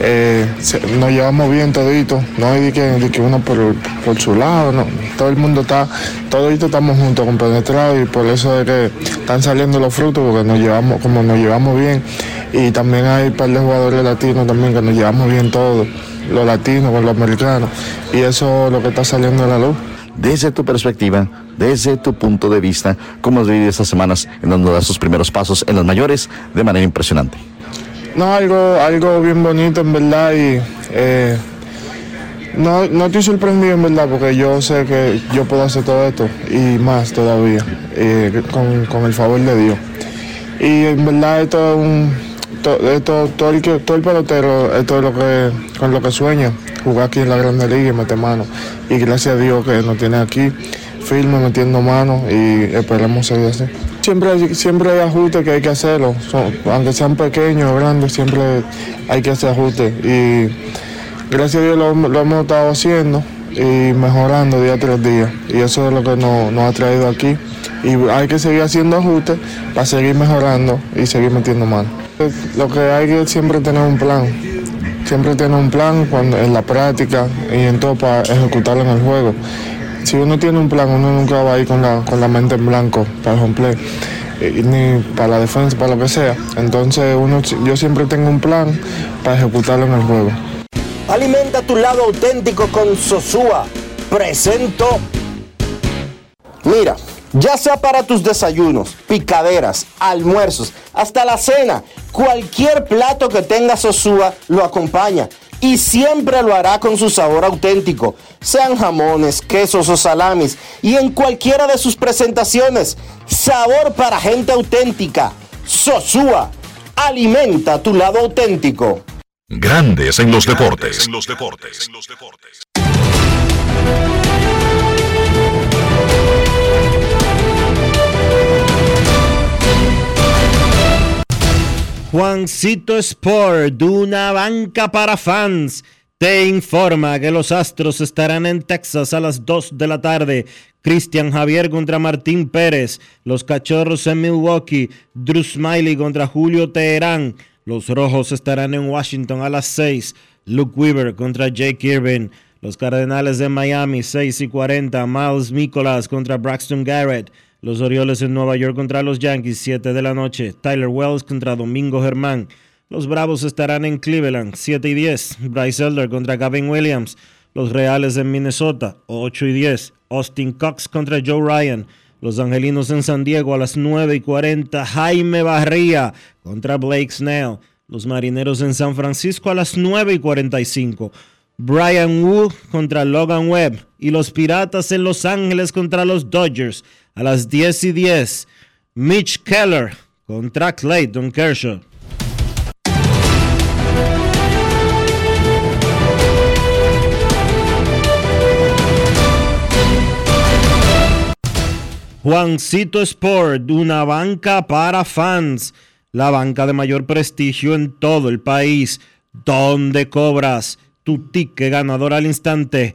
Eh, nos llevamos bien todito, no hay de que, de que uno por, por su lado, no. todo el mundo está, todito estamos juntos, compenetrados y por eso es que están saliendo los frutos porque nos llevamos, como nos llevamos bien y también hay un par de jugadores latinos también que nos llevamos bien todos, los latinos los americanos y eso es lo que está saliendo a la luz. Desde tu perspectiva, desde tu punto de vista, ¿cómo has vivido estas semanas en donde das tus primeros pasos en las mayores de manera impresionante? No, algo, algo bien bonito en verdad y eh, no, no estoy sorprendido en verdad porque yo sé que yo puedo hacer todo esto y más todavía eh, con, con el favor de Dios. Y en verdad esto es un, to- esto, todo, el, todo el pelotero, esto es lo que, con lo que sueña, jugar aquí en la Grande Liga y meter mano. Y gracias a Dios que nos tiene aquí firme metiendo mano y esperemos seguir así. Siempre siempre hay ajustes que hay que hacerlo, son- aunque sean pequeños o grandes, siempre hay que hacer ajustes. Y gracias a Dios lo, lo hemos estado haciendo y mejorando día tras día. Y eso es lo que nos, nos ha traído aquí. Y hay que seguir haciendo ajustes para seguir mejorando y seguir metiendo mano. Lo que hay que siempre tener un plan. Siempre tener un plan cuando, en la práctica y en todo para ejecutarlo en el juego. Si uno tiene un plan, uno nunca va a ir con la, con la mente en blanco para el home eh, ni para la defensa, para lo que sea. Entonces uno, yo siempre tengo un plan para ejecutarlo en el juego. Alimenta tu lado auténtico con Sosúa. Presento. Mira, ya sea para tus desayunos, picaderas, almuerzos, hasta la cena, cualquier plato que tenga Sosúa lo acompaña y siempre lo hará con su sabor auténtico, sean jamones, quesos o salamis y en cualquiera de sus presentaciones. Sabor para gente auténtica. Sosúa, alimenta tu lado auténtico. Grandes en los deportes. Juancito Sport, una banca para fans, te informa que los Astros estarán en Texas a las 2 de la tarde. Cristian Javier contra Martín Pérez. Los Cachorros en Milwaukee. Drew Smiley contra Julio Teherán. Los Rojos estarán en Washington a las 6. Luke Weaver contra Jake Irvin. Los Cardenales de Miami, 6 y 40. Miles Nicholas contra Braxton Garrett. Los Orioles en Nueva York contra los Yankees, 7 de la noche. Tyler Wells contra Domingo Germán. Los Bravos estarán en Cleveland, 7 y 10. Bryce Elder contra Gavin Williams. Los Reales en Minnesota, 8 y 10. Austin Cox contra Joe Ryan. Los Angelinos en San Diego a las 9 y 40. Jaime Barría contra Blake Snell. Los Marineros en San Francisco a las 9 y 45. Brian Wood contra Logan Webb. Y los Piratas en Los Ángeles contra los Dodgers a las 10 y 10. Mitch Keller contra Clayton Kershaw. Juancito Sport, una banca para fans, la banca de mayor prestigio en todo el país, donde cobras tu ticket ganador al instante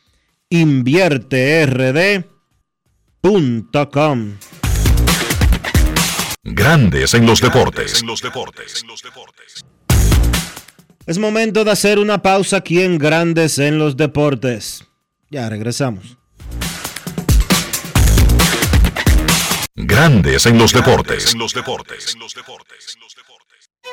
InvierteRD.com Grandes en los deportes. Es momento de hacer una pausa aquí en Grandes en los Deportes. Ya regresamos. Grandes en los deportes.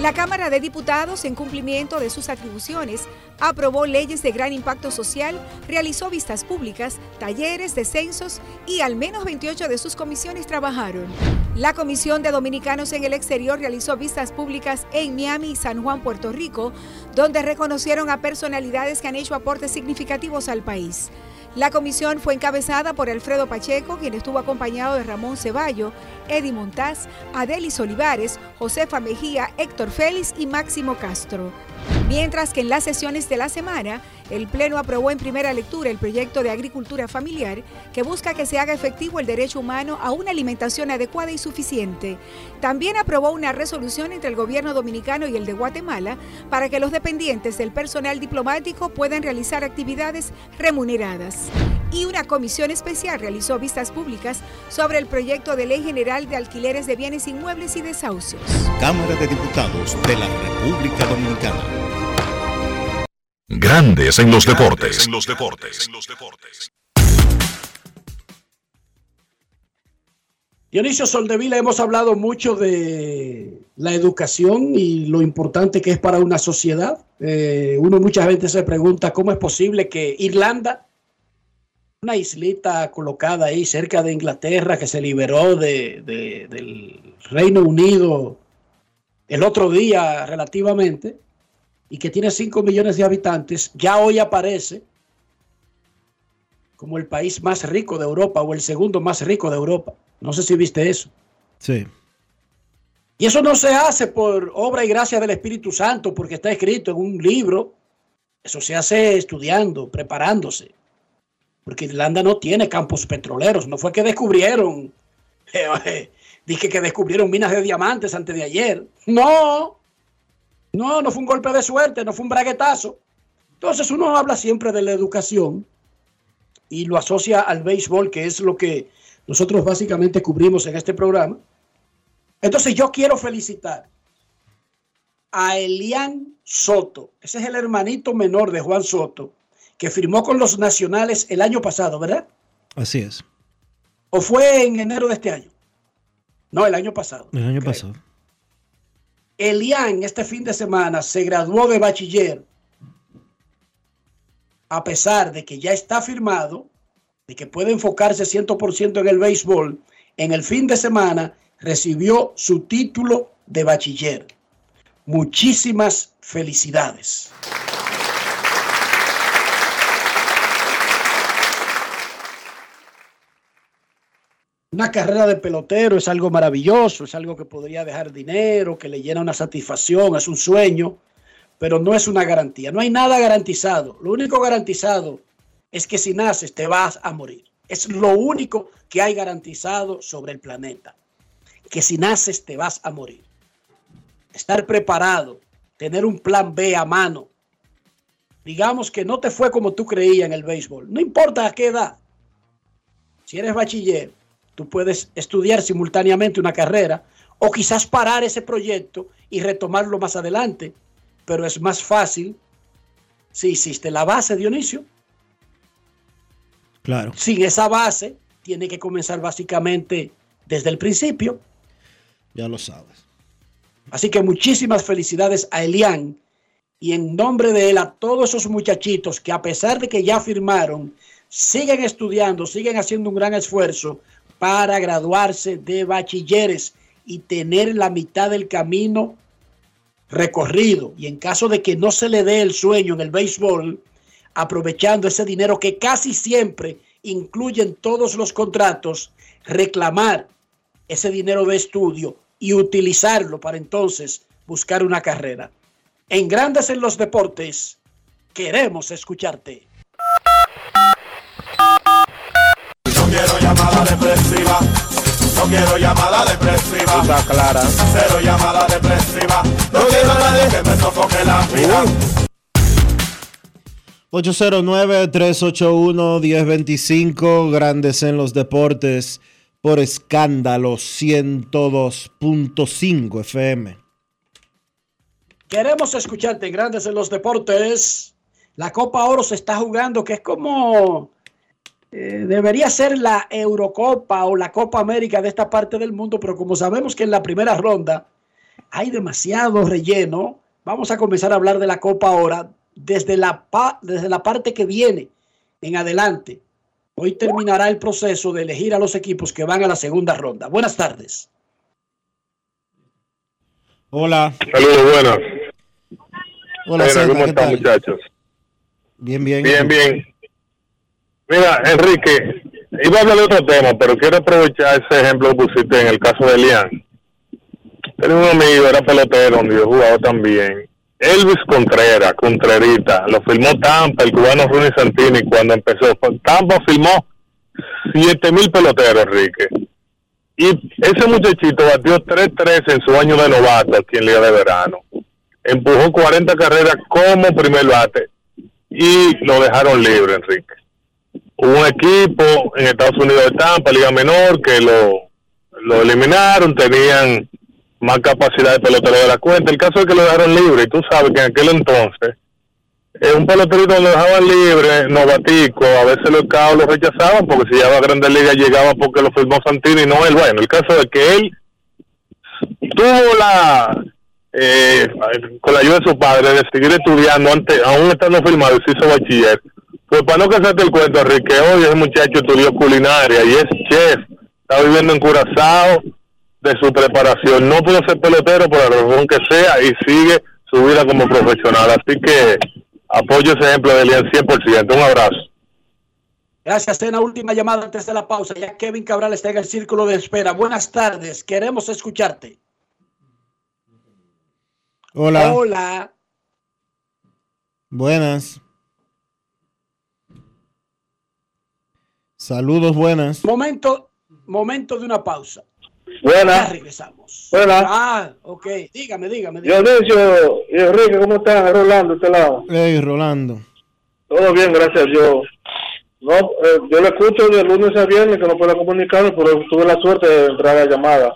La Cámara de Diputados, en cumplimiento de sus atribuciones, aprobó leyes de gran impacto social, realizó vistas públicas, talleres, descensos y al menos 28 de sus comisiones trabajaron. La Comisión de Dominicanos en el Exterior realizó vistas públicas en Miami y San Juan, Puerto Rico, donde reconocieron a personalidades que han hecho aportes significativos al país. La comisión fue encabezada por Alfredo Pacheco, quien estuvo acompañado de Ramón Ceballo, Eddie Montaz, Adelis Olivares, Josefa Mejía, Héctor Félix y Máximo Castro. Mientras que en las sesiones de la semana, el Pleno aprobó en primera lectura el proyecto de agricultura familiar que busca que se haga efectivo el derecho humano a una alimentación adecuada y suficiente. También aprobó una resolución entre el gobierno dominicano y el de Guatemala para que los dependientes del personal diplomático puedan realizar actividades remuneradas. Y una comisión especial realizó vistas públicas sobre el proyecto de ley general de alquileres de bienes inmuebles y desahucios. Cámara de Diputados de la República Dominicana. Grandes en los deportes. Dionisio Soldevila, hemos hablado mucho de la educación y lo importante que es para una sociedad. Eh, uno muchas veces se pregunta cómo es posible que Irlanda, una islita colocada ahí cerca de Inglaterra que se liberó de- de- del Reino Unido el otro día relativamente y que tiene 5 millones de habitantes, ya hoy aparece como el país más rico de Europa o el segundo más rico de Europa. No sé si viste eso. Sí. Y eso no se hace por obra y gracia del Espíritu Santo, porque está escrito en un libro. Eso se hace estudiando, preparándose. Porque Irlanda no tiene campos petroleros. No fue que descubrieron, dije que descubrieron minas de diamantes antes de ayer. No, no, no fue un golpe de suerte, no fue un braguetazo. Entonces uno habla siempre de la educación y lo asocia al béisbol, que es lo que nosotros básicamente cubrimos en este programa. Entonces yo quiero felicitar a Elian Soto. Ese es el hermanito menor de Juan Soto, que firmó con los Nacionales el año pasado, ¿verdad? Así es. ¿O fue en enero de este año? No, el año pasado. El año pasado. Elian este fin de semana se graduó de bachiller a pesar de que ya está firmado, de que puede enfocarse 100% en el béisbol, en el fin de semana recibió su título de bachiller. Muchísimas felicidades. Una carrera de pelotero es algo maravilloso, es algo que podría dejar dinero, que le llena una satisfacción, es un sueño, pero no es una garantía. No hay nada garantizado. Lo único garantizado es que si naces te vas a morir. Es lo único que hay garantizado sobre el planeta. Que si naces te vas a morir. Estar preparado, tener un plan B a mano. Digamos que no te fue como tú creías en el béisbol. No importa a qué edad. Si eres bachiller, tú puedes estudiar simultáneamente una carrera o quizás parar ese proyecto y retomarlo más adelante. Pero es más fácil si hiciste la base, Dionisio. Claro. Sin esa base, tiene que comenzar básicamente desde el principio. Ya lo sabes. Así que muchísimas felicidades a Elian y en nombre de él a todos esos muchachitos que a pesar de que ya firmaron, siguen estudiando, siguen haciendo un gran esfuerzo para graduarse de bachilleres y tener la mitad del camino recorrido. Y en caso de que no se le dé el sueño en el béisbol, aprovechando ese dinero que casi siempre incluyen todos los contratos, reclamar ese dinero de estudio y utilizarlo para entonces buscar una carrera. En Grandes en los Deportes, queremos escucharte. No quiero llamada depresiva. Está clara. Cero llamada depresiva. No quiero a nadie que me sofoque la vida. 809-381-1025, Grandes en los Deportes, por escándalo 102.5 FM. Queremos escucharte Grandes en los Deportes. La Copa Oro se está jugando, que es como eh, debería ser la Eurocopa o la Copa América de esta parte del mundo, pero como sabemos que en la primera ronda hay demasiado relleno, vamos a comenzar a hablar de la Copa ahora desde la, pa- desde la parte que viene en adelante. Hoy terminará el proceso de elegir a los equipos que van a la segunda ronda. Buenas tardes. Hola. Saludos, buenas. Hola, ¿cómo ¿qué están, muchachos? Bien, bien. Bien, bien. Mira, Enrique, iba a hablar de otro tema, pero quiero aprovechar ese ejemplo que pusiste en el caso de Lian. Tenía un amigo, era pelotero, donde yo jugaba también. Elvis Contreras, Contrerita, lo filmó Tampa, el cubano Ronnie Santini cuando empezó. Tampa filmó 7 mil peloteros, Enrique. Y ese muchachito batió 3-3 en su año de novato aquí en Liga de Verano. Empujó 40 carreras como primer bate y lo dejaron libre, Enrique. Un equipo en Estados Unidos de Tampa, Liga Menor, que lo, lo eliminaron, tenían más capacidad de pelotero de la cuenta. El caso es que lo dejaron libre, y tú sabes que en aquel entonces, eh, un peloterito lo dejaban libre, novatico, a veces los cabos lo rechazaban porque si llegaba a Grandes Ligas llegaba porque lo firmó Santini y no él. Bueno, el caso es que él tuvo la, eh, con la ayuda de su padre, de seguir estudiando, antes, aún estando firmado, se hizo bachiller. Pues para no casarte el cuento, Enrique, hoy ese muchacho estudió culinaria y es chef, está viviendo en Curazao de su preparación. No pudo ser pelotero por la razón que sea y sigue su vida como profesional. Así que apoyo ese ejemplo de Elian 100%. Un abrazo. Gracias, Cena. Última llamada antes de la pausa. Ya Kevin Cabral está en el círculo de espera. Buenas tardes. Queremos escucharte. Hola. Hola. Buenas. Saludos, buenas. Momento, momento de una pausa. Buenas. Ya regresamos. Buenas. Ah, ok. Dígame, dígame. dígame. Dionisio y Enrique, ¿cómo están? Rolando, este lado. Hey, Rolando. Todo bien, gracias a Dios. No, eh, yo lo escucho de lunes a viernes que no puedo comunicarme, pero tuve la suerte de entrar a la llamada.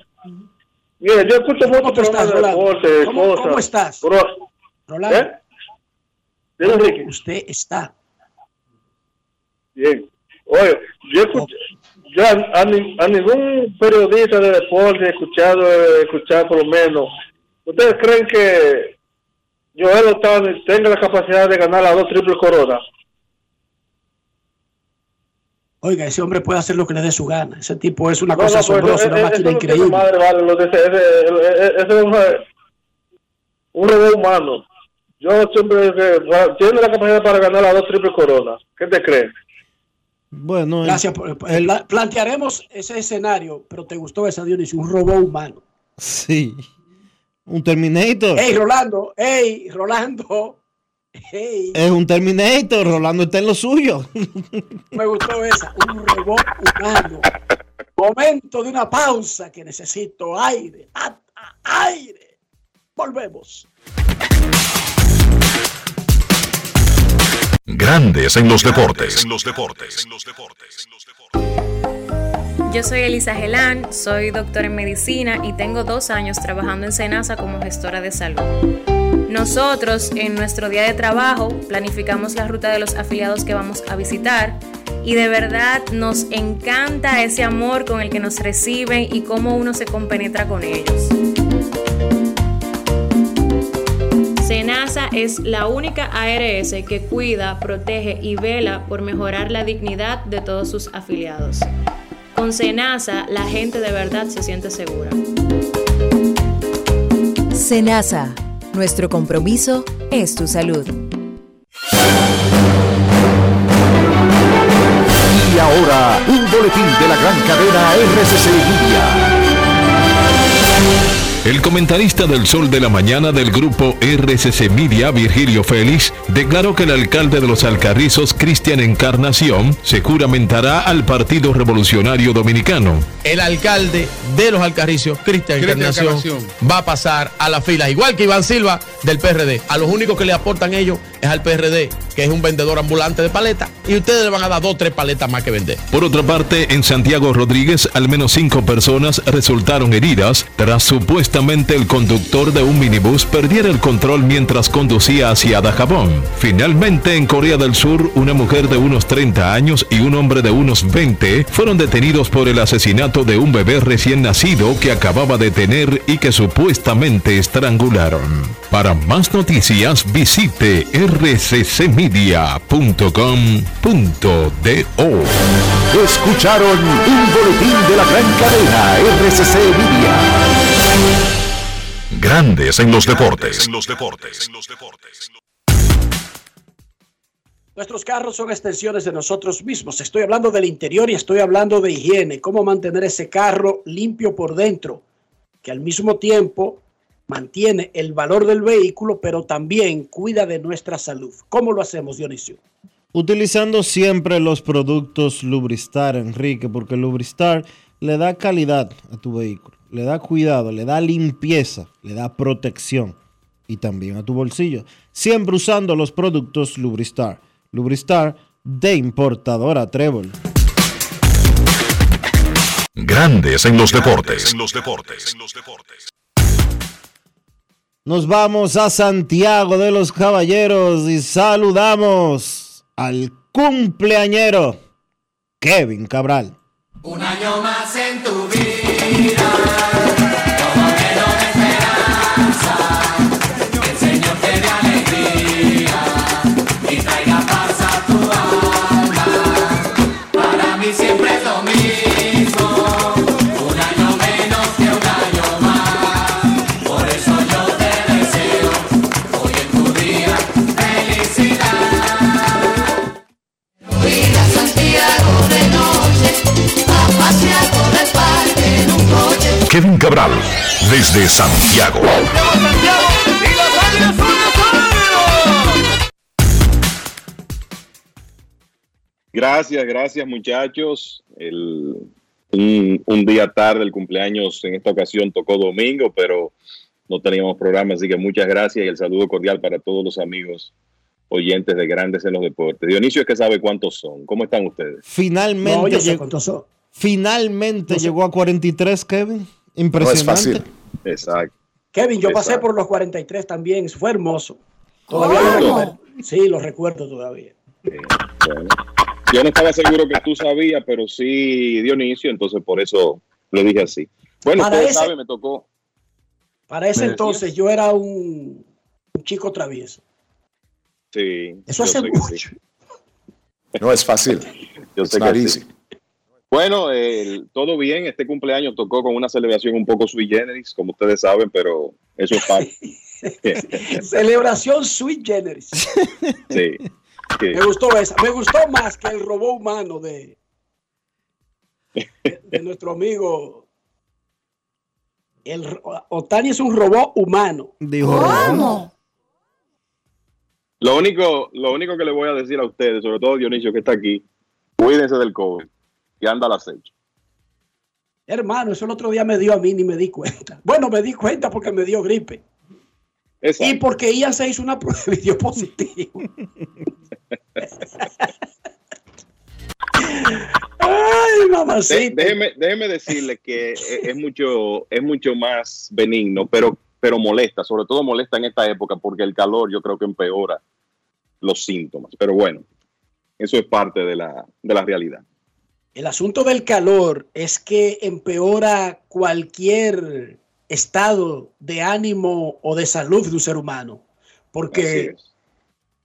Mire, yo escucho mucho tú estás, de Rolando? deporte, ¿Cómo- cosas. cómo estás? pero- Rolando. ¿Eh? Dile, Enrique. Usted está. Bien. Oye, yo escucho, yo a, a ni- a ningún periodista de deporte he escuchado, he escuchado por lo menos. ¿Ustedes creen que Joel Otani tenga la capacidad de ganar las dos triples coronas? Oiga, ese hombre puede hacer lo que le dé su gana. Ese tipo es una No, cosa no, pues, asombrosa, eh, una eh, máquina increíble. madre, vale, ese, ese- ese- ese es un, un robot humano. Yo siempre bueno, tiene la capacidad para ganar las dos triples coronas. ¿Qué te crees? Bueno, Gracias. por- plantearemos ese escenario, pero te gustó esa Dionisio, un robot humano. Sí. Un Terminator. Hey, Rolando, hey, Rolando, hey, Es un Terminator. Rolando está en lo suyo. me gustó esa, un robot humano. Momento de una pausa que necesito aire, aire. Volvemos. Grandes en los deportes. los deportes. Yo soy Elisa Gelán, soy doctora en medicina y tengo dos años trabajando en Senasa como gestora de salud. Nosotros en nuestro día de trabajo planificamos la ruta de los afiliados que vamos a visitar y de verdad nos encanta ese amor con el que nos reciben y cómo uno se compenetra con ellos. Senasa es la única ARS que cuida, protege y vela por mejorar la dignidad de todos sus afiliados. Con Senasa, la gente de verdad se siente segura. Senasa, nuestro compromiso es tu salud. Y ahora, un boletín de la gran cadena RCC Media. El comentarista del Sol de la Mañana del grupo RCC Media, Virgilio Félix, declaró que el alcalde de los Alcarrizos, Cristian Encarnación, se juramentará al Partido Revolucionario Dominicano. el alcalde de los Alcarricios, Cristian Cristian Encarnación, Encarnación. va a pasar a la fila, igual que Iván Silva del PRD. A los únicos que le aportan ellos es al PRD, que es un vendedor ambulante de paletas, y ustedes le van a dar dos o tres paletas más que vender. Por otra parte, en Santiago Rodríguez, al menos cinco personas resultaron heridas tras supuestamente el conductor de un minibús perdiera el control mientras conducía hacia Dajabón. Finalmente, en Corea del Sur, una mujer de unos 30 años y un hombre de unos 20 fueron detenidos por el asesinato de un bebé recién nacido que acababa de tener y que supuestamente estrangularon. Para más noticias, visite rccmedia.com.do. Escucharon un boletín de la gran cadena RCC Media. Grandes en los deportes. los deportes. Nuestros carros son extensiones de nosotros mismos. Estoy hablando del interior y estoy hablando de higiene, cómo mantener ese carro limpio por dentro, que al mismo tiempo mantiene el valor del vehículo, pero también cuida de nuestra salud. ¿Cómo lo hacemos, Dionisio? Utilizando siempre los productos Lubristar, Enrique, porque Lubristar le da calidad a tu vehículo, le da cuidado, le da limpieza, le da protección y también a tu bolsillo. Siempre usando los productos Lubristar. Lubristar de importadora Trébol. Grandes en los deportes. los deportes. Nos vamos a Santiago de los Caballeros y saludamos al cumpleañero Kevin Cabral. Un año más en tu vida, Kevin Cabral, desde Santiago. Gracias, gracias muchachos. El- un, un día tarde el cumpleaños en esta ocasión tocó domingo, pero no teníamos programa, así que muchas gracias y el saludo cordial para todos los amigos oyentes de Grandes en los Deportes. Dionisio es que sabe cuántos son. ¿Cómo están ustedes? Finalmente, No, yo sé llegó, cuántos son. Finalmente llegó a 43, Kevin. No es Impresionante. fácil. Exacto. Kevin, yo pasé por los 43 también, fue hermoso. Todavía lo ¿Cómo? recuerdo. Sí, lo recuerdo todavía. Bueno, yo no estaba seguro que tú sabías, pero sí Dionisio, entonces por eso lo dije así. Bueno, Para ustedes ese- saben, me tocó. Para ese ¿Me entonces yo era un, un chico travieso. Sí. Eso hace mucho. sí. No es fácil. Yo sé It's que sí. Bueno, todo bien. Este cumpleaños tocó con una celebración un poco sui generis, como ustedes saben, pero eso es parte. Celebración sweet generis. sí. Sí. Me gustó esa. Me gustó más que el robot humano de, de, de nuestro amigo. El, Otani es un robot humano. Dijo Lo único, lo único que le voy a decir a ustedes, sobre todo Dionisio que está aquí, cuídense del COVID, que anda al acecho. Hermano, eso el otro día me dio a mí ni me di cuenta. Bueno, me di cuenta porque me dio gripe. Y porque Ian se hizo una prueba y dio positivo. Ay, mamacita. Déjeme, déjeme decirle que es, es mucho, es mucho más benigno, pero, pero molesta, sobre todo molesta en esta época porque el calor yo creo que empeora los síntomas. Pero bueno, eso es parte de la, de la realidad. El asunto del calor es que empeora cualquier estado de ánimo o de salud de un ser humano. Porque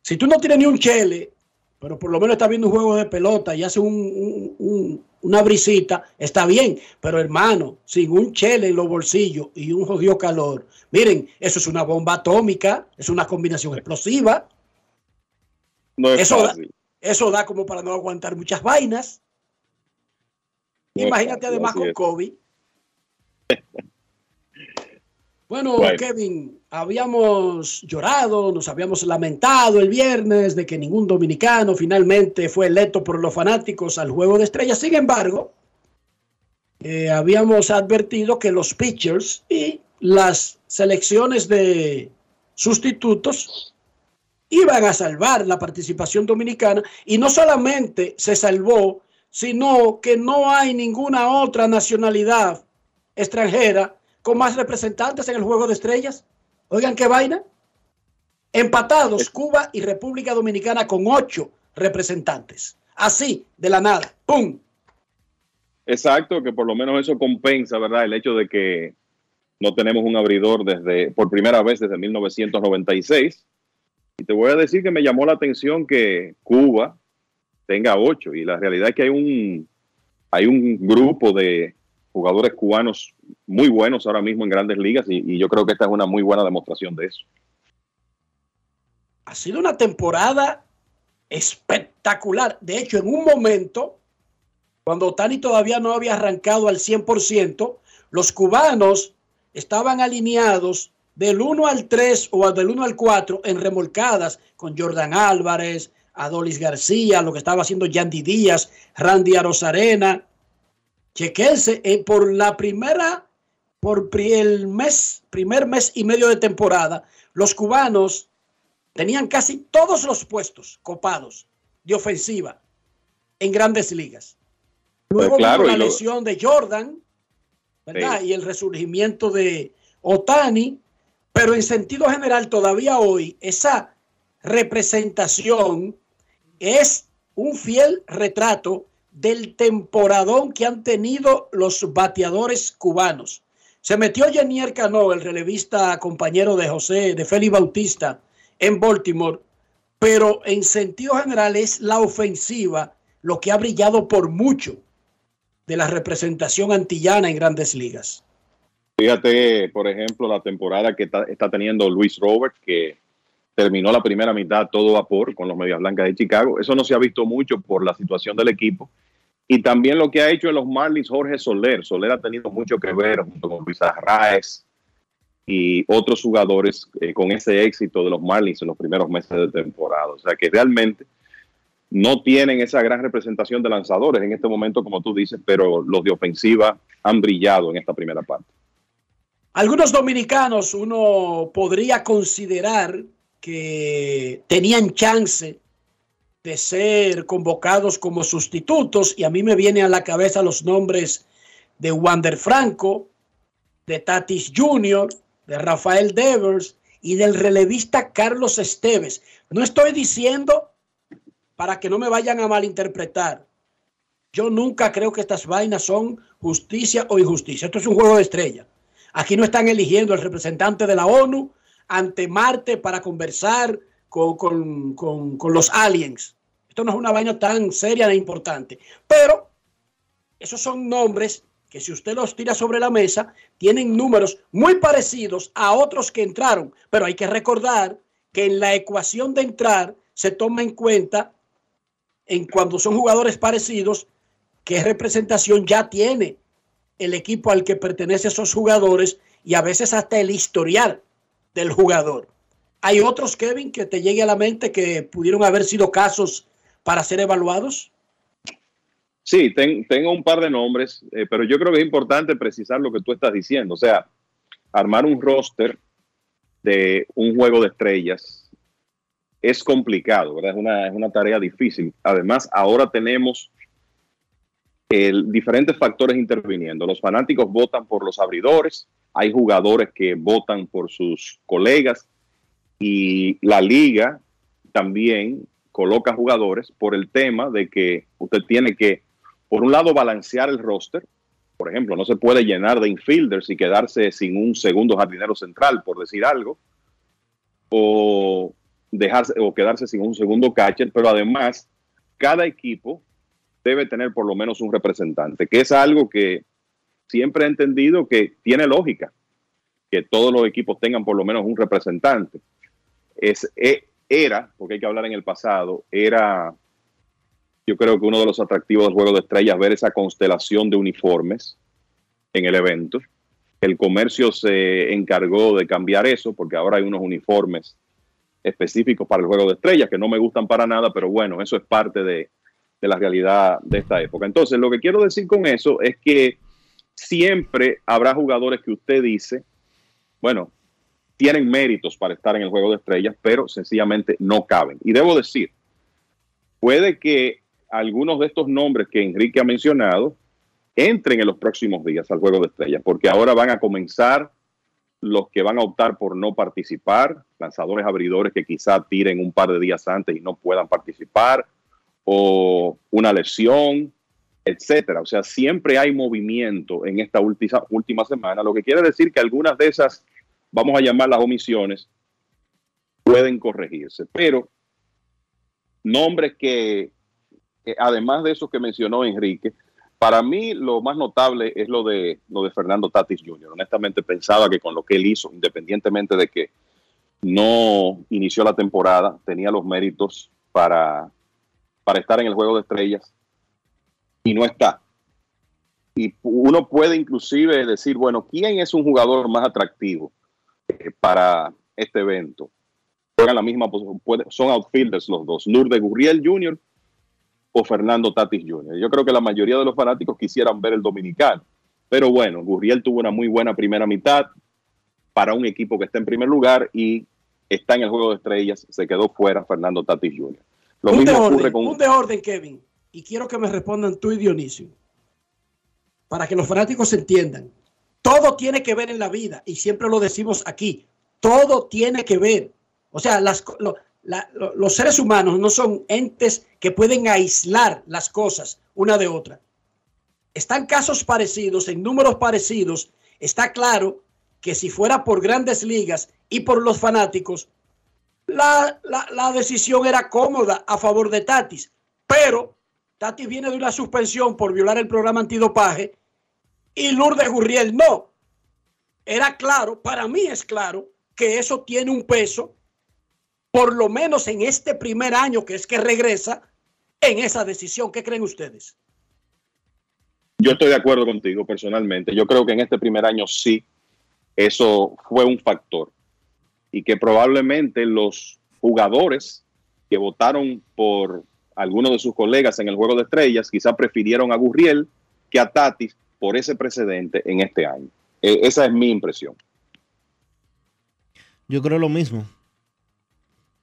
si tú no tienes ni un chele, pero por lo menos estás viendo un juego de pelota y hace un- un- un- una brisita, está bien. Pero hermano, sin un chele en los bolsillos y un jodido calor, miren, eso es una bomba atómica, es una combinación explosiva. No es Eso da, eso da como para no aguantar muchas vainas. Imagínate además con. COVID. Bueno, Bueno. Kevin, habíamos llorado, nos habíamos lamentado el viernes de que ningún dominicano finalmente fue electo por los fanáticos al Juego de Estrellas. Sin embargo, eh, habíamos advertido que los pitchers y las selecciones de sustitutos iban a salvar la participación dominicana y no solamente se salvó, sino que no hay ninguna otra nacionalidad extranjera con más representantes en el juego de estrellas. Oigan qué vaina. Empatados Cuba y República Dominicana con ocho representantes. Así, de la nada. ¡Pum! Exacto, que por lo menos eso compensa, ¿verdad? El hecho de que no tenemos un abridor desde por primera vez desde 1996. Y te voy a decir que me llamó la atención que Cuba tenga ocho y la realidad es que hay un hay un grupo de jugadores cubanos muy buenos ahora mismo en grandes ligas y, yo creo que esta es una muy buena demostración de eso. Ha sido una temporada espectacular. De hecho, en un momento, cuando Tani todavía no había arrancado al 100%, los cubanos estaban alineados del 1 al 3 o del 1 al 4 en remolcadas con Jordan Álvarez, Adolis García, lo que estaba haciendo Yandy Díaz, Randy Arozarena. Chequense, eh, por la primera, por el mes, primer mes y medio de temporada, los cubanos tenían casi todos los puestos copados de ofensiva en grandes ligas. Luego Pues claro, vino la lo- lesión de Jordan, ¿verdad? Sí. Y el resurgimiento de Otani, pero en sentido general todavía hoy esa representación es un fiel retrato del temporadón que han tenido los bateadores cubanos. Se metió Jenier Cano, el relevista compañero de José, de Félix Bautista, en Baltimore, pero en sentido general es la ofensiva lo que ha brillado por mucho de la representación antillana en grandes ligas. Fíjate, por ejemplo, la temporada que está, está teniendo Luis Robert, que terminó la primera mitad todo vapor con los Medias Blancas de Chicago. Eso no se ha visto mucho por la situación del equipo, Y también lo que ha hecho en los Marlins Jorge Soler. Soler ha tenido mucho que ver junto con Luis Arraez y otros jugadores eh, con ese éxito de los Marlins en los primeros meses de temporada. O sea que realmente no tienen esa gran representación de lanzadores en este momento, como tú dices, pero los de ofensiva han brillado en esta primera parte. Algunos dominicanos uno podría considerar que tenían chance de ser convocados como sustitutos y a mí me vienen a la cabeza los nombres de Wander Franco, de Tatis Jr., de Rafael Devers y del relevista Carlos Esteves. No estoy diciendo para que no me vayan a malinterpretar. Yo nunca creo que estas vainas son justicia o injusticia. Esto es un juego de estrella. Aquí no están eligiendo el representante de la ONU ante Marte para conversar con, con- con- con los aliens. Esto no es una vaina tan seria e importante. Pero esos son nombres que si usted los tira sobre la mesa, tienen números muy parecidos a otros que entraron. Pero hay que recordar que en la ecuación de entrar se toma en cuenta, en cuando son jugadores parecidos, qué representación ya tiene el equipo al que pertenece esos jugadores y a veces hasta el historial del jugador. Hay otros, Kevin, que te llegue a la mente que pudieron haber sido casos para ser evaluados. Sí, ten- tengo un par de nombres, eh, pero yo creo que es importante precisar lo que tú estás diciendo. O sea, armar un roster de un juego de estrellas es complicado, ¿verdad? Es una, es una tarea difícil. Además, ahora tenemos el- diferentes factores interviniendo. Los fanáticos votan por los abridores, hay jugadores que votan por sus colegas y la liga también coloca jugadores por el tema de que usted tiene que, por un lado, balancear el roster. Por ejemplo, no se puede llenar de infielders y quedarse sin un segundo jardinero central, por decir algo, o dejarse o quedarse sin un segundo catcher, pero además cada equipo debe tener por lo menos un representante, que es algo que siempre he entendido que tiene lógica, que todos los equipos tengan por lo menos un representante. Es, e- era, porque hay que hablar en el pasado, era yo creo que uno de los atractivos del juego de estrellas ver esa constelación de uniformes en el evento. El comercio se encargó de cambiar eso porque ahora hay unos uniformes específicos para el juego de estrellas que no me gustan para nada, pero bueno, eso es parte de, de la realidad de esta época. Entonces, lo que quiero decir con eso es que siempre habrá jugadores que usted dice, bueno, tienen méritos para estar en el juego de estrellas, pero sencillamente no caben. Y debo decir, puede que algunos de estos nombres que Enrique ha mencionado entren en los próximos días al juego de estrellas, porque ahora van a comenzar los que van a optar por no participar, lanzadores abridores que quizá tiren un par de días antes y no puedan participar, o una lesión, etcétera. O sea, siempre hay movimiento en esta última, última semana, lo que quiere decir que algunas de esas, vamos a llamar las omisiones, pueden corregirse. Pero nombres que, que además de esos que mencionó Enrique, para mí lo más notable es lo de, lo de Fernando Tatis Jr. Honestamente pensaba que con lo que él hizo, independientemente de que no inició la temporada, tenía los méritos para, para estar en el juego de estrellas y no está. Y uno puede inclusive decir, bueno, ¿quién es un jugador más atractivo eh, para este evento? Juegan la misma posición, son outfielders los dos, Lourdes Gurriel Jr. o Fernando Tatis Jr. Yo creo que la mayoría de los fanáticos quisieran ver el dominicano. Pero bueno, Gurriel tuvo una muy buena primera mitad para un equipo que está en primer lugar y está en el juego de estrellas, se quedó fuera Fernando Tatis Jr. Lo un de mismo ocurre con un de orden, Kevin. Y quiero que me respondan tú y Dionisio. Para que los fanáticos entiendan. Todo tiene que ver en la vida. Y siempre lo decimos aquí. Todo tiene que ver. O sea, los seres humanos no son entes que pueden aislar las cosas una de otra. Están casos parecidos, en números parecidos. Está claro que si fuera por grandes ligas y por los fanáticos, la- la decisión era cómoda a favor de Tatis. Pero Tatis viene de una suspensión por violar el programa antidopaje y Lourdes Gurriel no. Era claro, para mí es claro, que eso tiene un peso, por lo menos en este primer año que es que regresa, en esa decisión. ¿Qué creen ustedes? Yo estoy de acuerdo contigo personalmente. Yo creo que en este primer año sí, eso fue un factor. Y que probablemente los jugadores que votaron por algunos de sus colegas en el Juego de Estrellas quizá prefirieron a Gurriel que a Tatis por ese precedente en este año. Eh, esa es mi impresión. Yo creo lo mismo.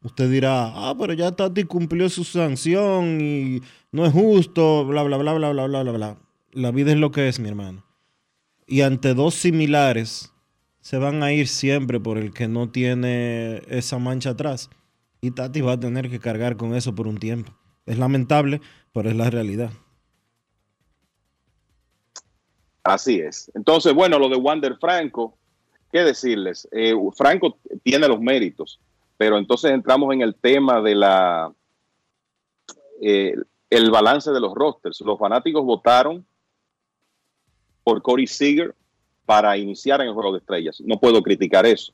Usted dirá, ah, pero ya Tati cumplió su sanción y no es justo, bla, bla, bla, bla, bla, bla, bla, bla. La vida es lo que es, mi hermano. Y ante dos similares, se van a ir siempre por el que no tiene esa mancha atrás. Y Tati va a tener que cargar con eso por un tiempo. Es lamentable, pero es la realidad. Así es. Entonces, bueno, lo de Wander Franco, ¿qué decirles? Eh, Franco tiene los méritos, pero entonces entramos en el tema de la eh, el balance de los rosters. Los fanáticos votaron por Corey Seager para iniciar en el juego de estrellas. No puedo criticar eso.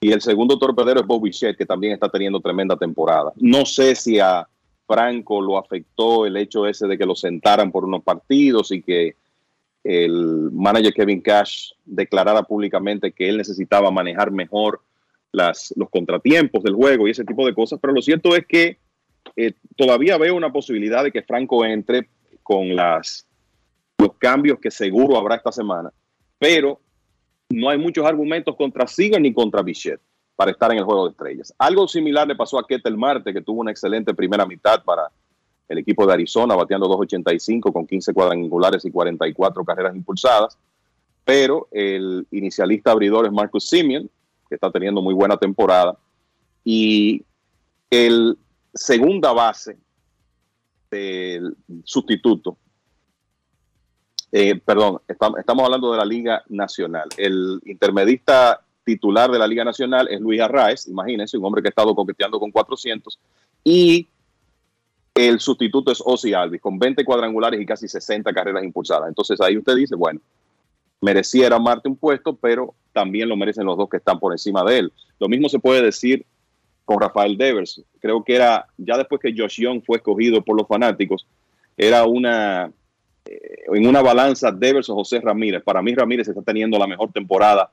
Y el segundo torpedero es Bobby Shedd, que también está teniendo tremenda temporada. No sé si a Franco lo afectó el hecho ese de que lo sentaran por unos partidos y que el manager Kevin Cash declarara públicamente que él necesitaba manejar mejor las, los contratiempos del juego y ese tipo de cosas. Pero lo cierto es que eh, todavía veo una posibilidad de que Franco entre con las, los cambios que seguro habrá esta semana. Pero no hay muchos argumentos contra Seager ni contra Bichette para estar en el juego de estrellas. Algo similar le pasó a Ketel Marte, que tuvo una excelente primera mitad para el equipo de Arizona, bateando 2.85 con 15 cuadrangulares y 44 carreras impulsadas. Pero el inicialista abridor es Marcus Simeon, que está teniendo muy buena temporada. Y el segunda base del sustituto, eh, perdón, estamos, hablando de la Liga Nacional. El intermedista titular de la Liga Nacional es Luis Arraez, imagínense, un hombre que ha estado coqueteando con 400. Y el sustituto es Ozzy Alvis, con 20 cuadrangulares y casi 60 carreras impulsadas. Entonces ahí usted dice, bueno, mereciera Marte un puesto, pero también lo merecen los dos que están por encima de él. Lo mismo se puede decir con Rafael Devers. Creo que era, ya después que Josh Young fue escogido por los fanáticos, era una, eh, en una balanza Devers o José Ramírez. Para mí Ramírez está teniendo la mejor temporada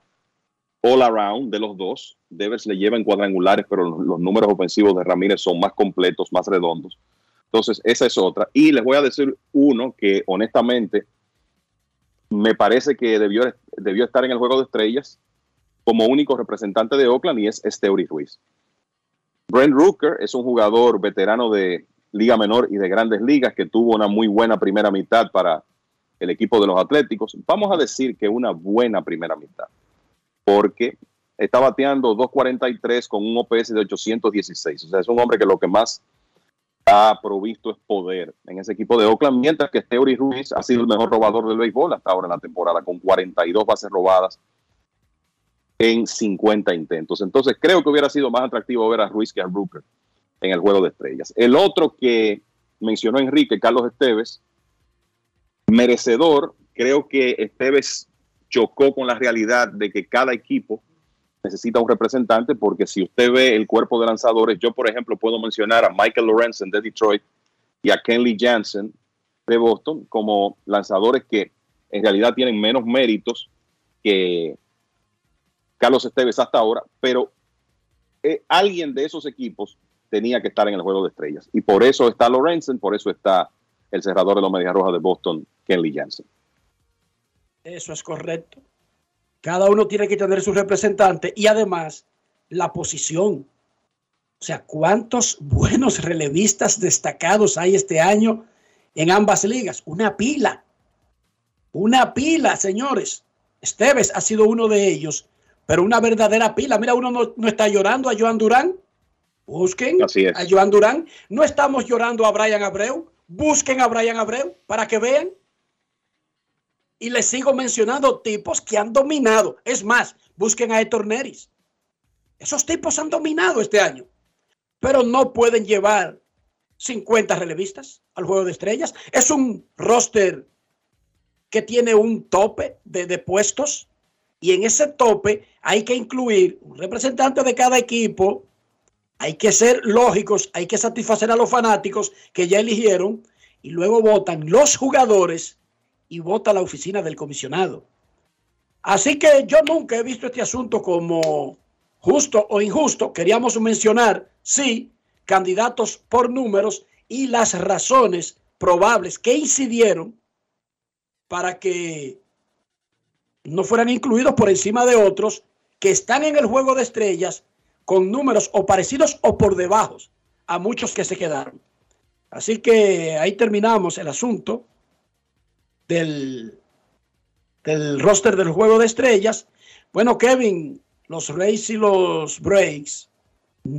all around de los dos. Devers le lleva en cuadrangulares, pero los, números ofensivos de Ramírez son más completos, más redondos. Entonces, esa es otra. Y les voy a decir uno que honestamente me parece que debió, debió estar en el juego de estrellas como único representante de Oakland y es Esteury Ruiz. Brent Rooker es un jugador veterano de Liga Menor y de Grandes Ligas que tuvo una muy buena primera mitad para el equipo de los Atléticos. Vamos a decir que una buena primera mitad, porque está bateando 2.43 con un OPS de 816. O sea, es un hombre que lo que más ha provisto es poder en ese equipo de Oakland, mientras que Theory Ruiz ha sido el mejor robador del béisbol hasta ahora en la temporada, con 42 bases robadas en 50 intentos. Entonces creo que hubiera sido más atractivo ver a Ruiz que a Brooker en el juego de estrellas. El otro que mencionó Enrique, Carlos Esteves, merecedor, creo que Esteves chocó con la realidad de que cada equipo necesita un representante porque si usted ve el cuerpo de lanzadores, yo por ejemplo puedo mencionar a Michael Lorenzen de Detroit y a Kenley Jansen de Boston como lanzadores que en realidad tienen menos méritos que Carlos Esteves hasta ahora, pero eh, alguien de esos equipos tenía que estar en el juego de estrellas. Y por eso está Lorenzen, por eso está el cerrador de los Medias Rojas de Boston, Kenley Jansen. Eso es correcto. Cada uno tiene que tener su representante y además la posición. O sea, ¿cuántos buenos relevistas destacados hay este año en ambas ligas? Una pila. Una pila, señores. Esteves ha sido uno de ellos, pero una verdadera pila. Mira, uno no, no está llorando a Joan Durán. Busquen Así es. a Joan Durán. No estamos llorando a Brian Abreu. Busquen a Brian Abreu para que vean. Y les sigo mencionando tipos que han dominado. Es más, busquen a Héctor Neris. Esos tipos han dominado este año. Pero no pueden llevar 50 relevistas al juego de estrellas. Es un roster que tiene un tope de, de puestos. Y en ese tope hay que incluir un representante de cada equipo. Hay que ser lógicos, hay que satisfacer a los fanáticos que ya eligieron y luego votan los jugadores y vota la oficina del comisionado. Así que yo nunca he visto este asunto como justo o injusto. Queríamos mencionar, sí, candidatos por números y las razones probables que incidieron para que no fueran incluidos por encima de otros que están en el juego de estrellas con números o parecidos o por debajo a muchos que se quedaron. Así que ahí terminamos el asunto del, del roster del juego de estrellas. Bueno, Kevin, los Rays y los Breaks,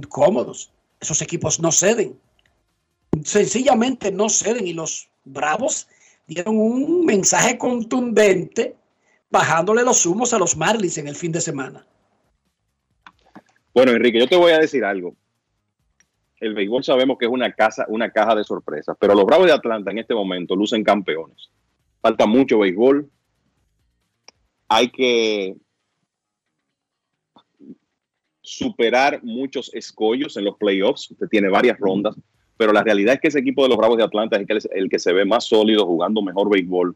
cómodos. Esos equipos no ceden. Sencillamente no ceden. Y los Bravos dieron un mensaje contundente bajándole los humos a los Marlins en el fin de semana. Bueno, Enrique, yo te voy a decir algo. El béisbol sabemos que es una, casa, una caja de sorpresas, pero los Bravos de Atlanta en este momento lucen campeones. Falta mucho béisbol. Hay que superar muchos escollos en los playoffs. Usted tiene varias rondas, pero la realidad es que ese equipo de los Bravos de Atlanta es el que, se ve más sólido, jugando mejor béisbol.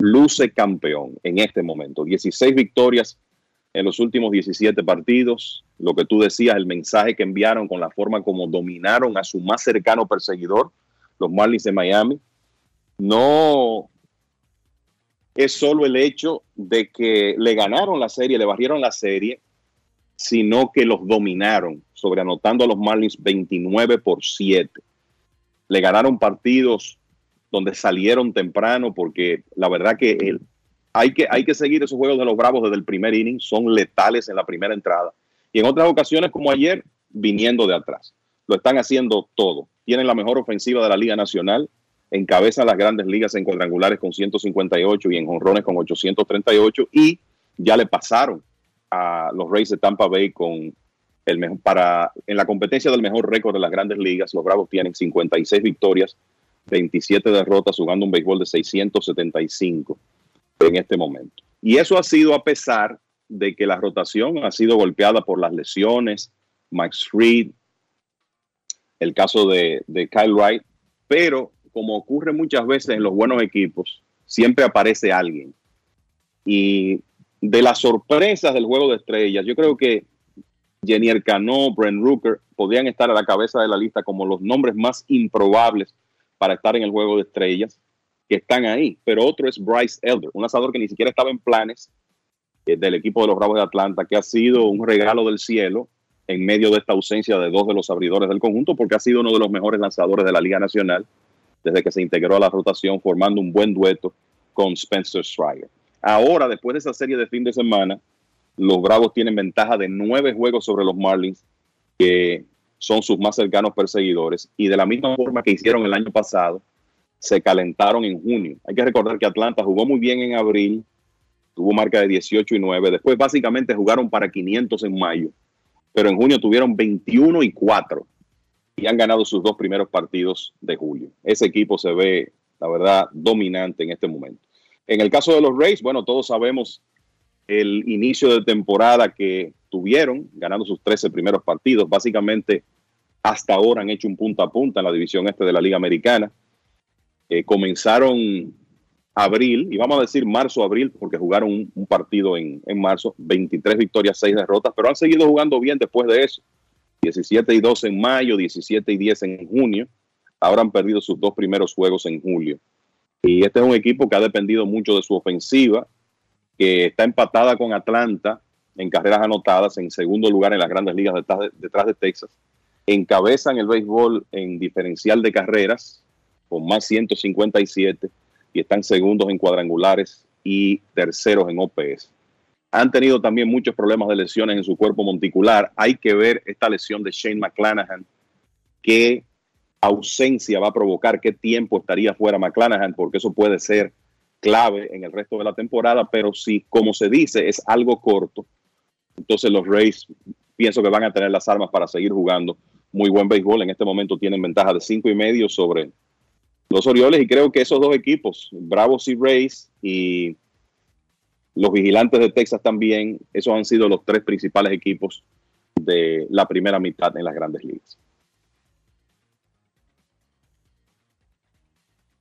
Luce campeón en este momento. 16 victorias en los últimos 17 partidos. Lo que tú decías, el mensaje que enviaron con la forma como dominaron a su más cercano perseguidor, los Marlins de Miami. No es solo el hecho de que le ganaron la serie, le barrieron la serie, sino que los dominaron, sobreanotando a los Marlins 29 por 7. Le ganaron partidos donde salieron temprano, porque la verdad que hay, que hay que seguir esos juegos de los Bravos desde el primer inning, son letales en la primera entrada. Y en otras ocasiones, como ayer, viniendo de atrás. Lo están haciendo todo. Tienen la mejor ofensiva de la Liga Nacional, encabezan las grandes ligas en cuadrangulares con 158 y en jonrones con 838 y ya le pasaron a los Rays de Tampa Bay con el mejor, para en la competencia del mejor récord de las grandes ligas, los Bravos tienen 56 victorias, 27 derrotas, jugando un béisbol de 675 en este momento. Y eso ha sido a pesar de que la rotación ha sido golpeada por las lesiones, Max Fried, el caso de, de Kyle Wright, pero como ocurre muchas veces en los buenos equipos, siempre aparece alguien. Y de las sorpresas del juego de estrellas, yo creo que Jenny Cano, Brent Rooker podrían estar a la cabeza de la lista como los nombres más improbables para estar en el juego de estrellas que están ahí. Pero otro es Bryce Elder, un asador que ni siquiera estaba en planes eh, del equipo de los Bravos de Atlanta, que ha sido un regalo del cielo en medio de esta ausencia de dos de los abridores del conjunto, porque ha sido uno de los mejores lanzadores de la Liga Nacional desde que se integró a la rotación, formando un buen dueto con Spencer Strider. Ahora, después de esa serie de fin de semana, los Bravos tienen ventaja de nueve juegos sobre los Marlins, que son sus más cercanos perseguidores, y de la misma forma que hicieron el año pasado, se calentaron en junio. Hay que recordar que Atlanta jugó muy bien en abril, tuvo marca de 18 y 9, después básicamente jugaron para 500 en mayo, pero en junio tuvieron 21 y 4 y han ganado sus dos primeros partidos de julio. Ese equipo se ve, la verdad, dominante en este momento. En el caso de los Rays, bueno, todos sabemos el inicio de temporada que tuvieron, ganando sus 13 primeros partidos. Básicamente, hasta ahora han hecho un punta a punta en la división este de la Liga Americana. Eh, comenzaron abril, y vamos a decir marzo-abril, porque jugaron un, partido en, en, marzo, 23 victorias, 6 derrotas, pero han seguido jugando bien después de eso. 17 y 2 en mayo, 17 y 10 en junio. Ahora han perdido sus dos primeros juegos en julio. Y este es un equipo que ha dependido mucho de su ofensiva, que está empatada con Atlanta en carreras anotadas, en segundo lugar en las grandes ligas detrás de, detrás de Texas. Encabezan el béisbol en diferencial de carreras con más 157 y están segundos en cuadrangulares y terceros en OPS. Han tenido también muchos problemas de lesiones en su cuerpo monticular. Hay que ver esta lesión de Shane McClanahan, qué ausencia va a provocar, qué tiempo estaría fuera McClanahan, porque eso puede ser clave en el resto de la temporada, pero si, como se dice, es algo corto, entonces los Rays pienso que van a tener las armas para seguir jugando muy buen béisbol. En este momento tienen ventaja de cinco y medio sobre los Orioles y creo que esos dos equipos, Bravos y Rays y los Vigilantes de Texas también, esos han sido los tres principales equipos de la primera mitad en las grandes ligas.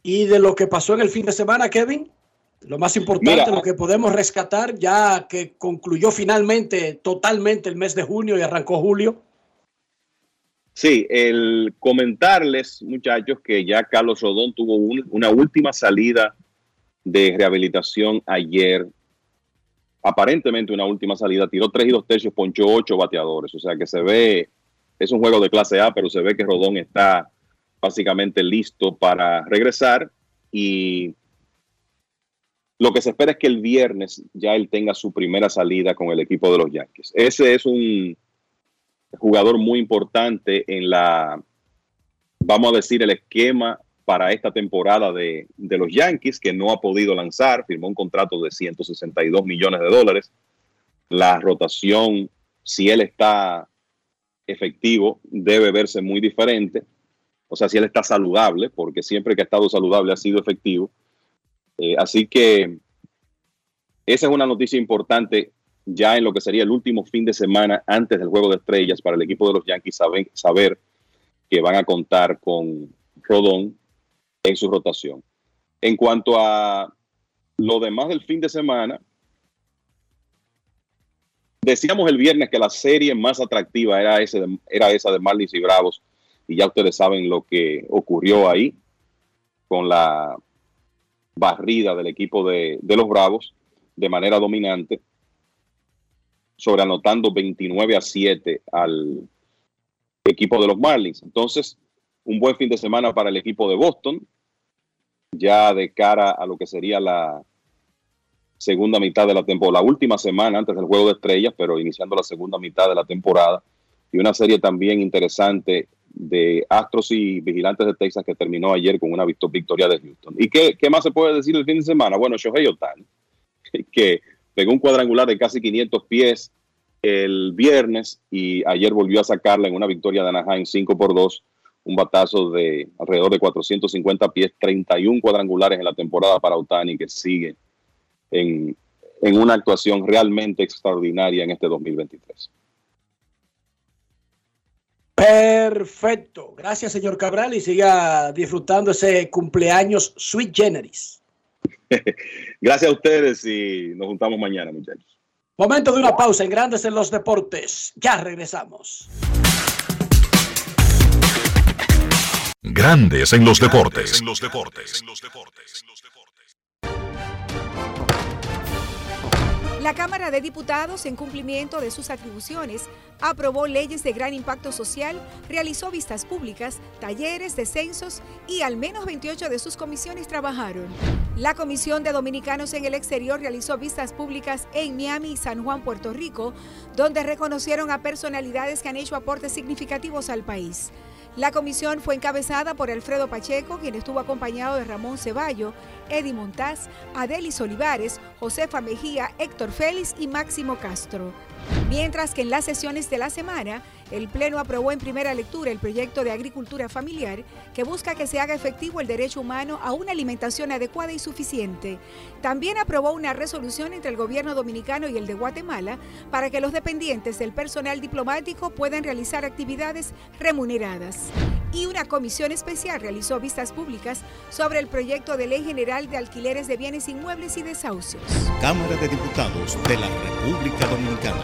Y de lo que pasó en el fin de semana, Kevin. Lo más importante, Mira. lo que podemos rescatar, ya que concluyó finalmente totalmente el mes de junio y arrancó julio. Sí, el comentarles, muchachos, que ya Carlos Rodón tuvo un- una última salida de rehabilitación ayer. Aparentemente una última salida, tiró tres y dos tercios, ponchó ocho bateadores. O sea que se ve, es un juego de clase A, pero se ve que Rodón está básicamente listo para regresar y lo que se espera es que el viernes ya él tenga su primera salida con el equipo de los Yankees. Ese es un jugador muy importante en la, vamos a decir, el esquema para esta temporada de, los Yankees, que no ha podido lanzar, firmó un contrato de 162 millones de dólares. La rotación, si él está efectivo, debe verse muy diferente. O sea, si él está saludable, porque siempre que ha estado saludable ha sido efectivo. Eh, así que esa es una noticia importante ya en lo que sería el último fin de semana antes del juego de estrellas para el equipo de los Yankees saber que van a contar con Rodón en su rotación. En cuanto a lo demás del fin de semana, decíamos el viernes que la serie más atractiva era, ese de- era esa de Marlins y Bravos, y ya ustedes saben lo que ocurrió ahí con la barrida del equipo de, de los Bravos de manera dominante, sobreanotando 29 a 7 al equipo de los Marlins. Entonces, un buen fin de semana para el equipo de Boston, ya de cara a lo que sería la segunda mitad de la temporada, la última semana antes del juego de estrellas, pero iniciando la segunda mitad de la temporada, y una serie también interesante de Astros y Vigilantes de Texas que terminó ayer con una victo- victoria de Houston. ¿Y qué, qué más se puede decir el fin de semana? Bueno, Shohei Otani, que pegó un cuadrangular de casi 500 pies el viernes y ayer volvió a sacarla en una victoria de Anaheim 5 por 2, un batazo de alrededor de 450 pies, 31 cuadrangulares en la temporada para Otani que sigue en, en una actuación realmente extraordinaria en este 2023. Perfecto. Gracias, señor Cabral, y siga disfrutando ese cumpleaños sweet generis. Gracias a ustedes y nos juntamos mañana, muchachos. Momento de una pausa en Grandes en los Deportes. Ya regresamos. Grandes en los deportes. La Cámara de Diputados, en cumplimiento de sus atribuciones, aprobó leyes de gran impacto social, realizó vistas públicas, talleres, descensos y al menos 28 de sus comisiones trabajaron. La Comisión de Dominicanos en el Exterior realizó vistas públicas en Miami y San Juan, Puerto Rico, donde reconocieron a personalidades que han hecho aportes significativos al país. La comisión fue encabezada por Alfredo Pacheco, quien estuvo acompañado de Ramón Ceballo, Eddie Montaz, Adelis Olivares, Josefa Mejía, Héctor Félix y Máximo Castro. Mientras que en las sesiones de la semana, el Pleno aprobó en primera lectura el proyecto de agricultura familiar que busca que se haga efectivo el derecho humano a una alimentación adecuada y suficiente. También aprobó una resolución entre el gobierno dominicano y el de Guatemala para que los dependientes del personal diplomático puedan realizar actividades remuneradas. Y una comisión especial realizó vistas públicas sobre el proyecto de ley general de alquileres de bienes inmuebles y desahucios. Cámara de Diputados de la República Dominicana.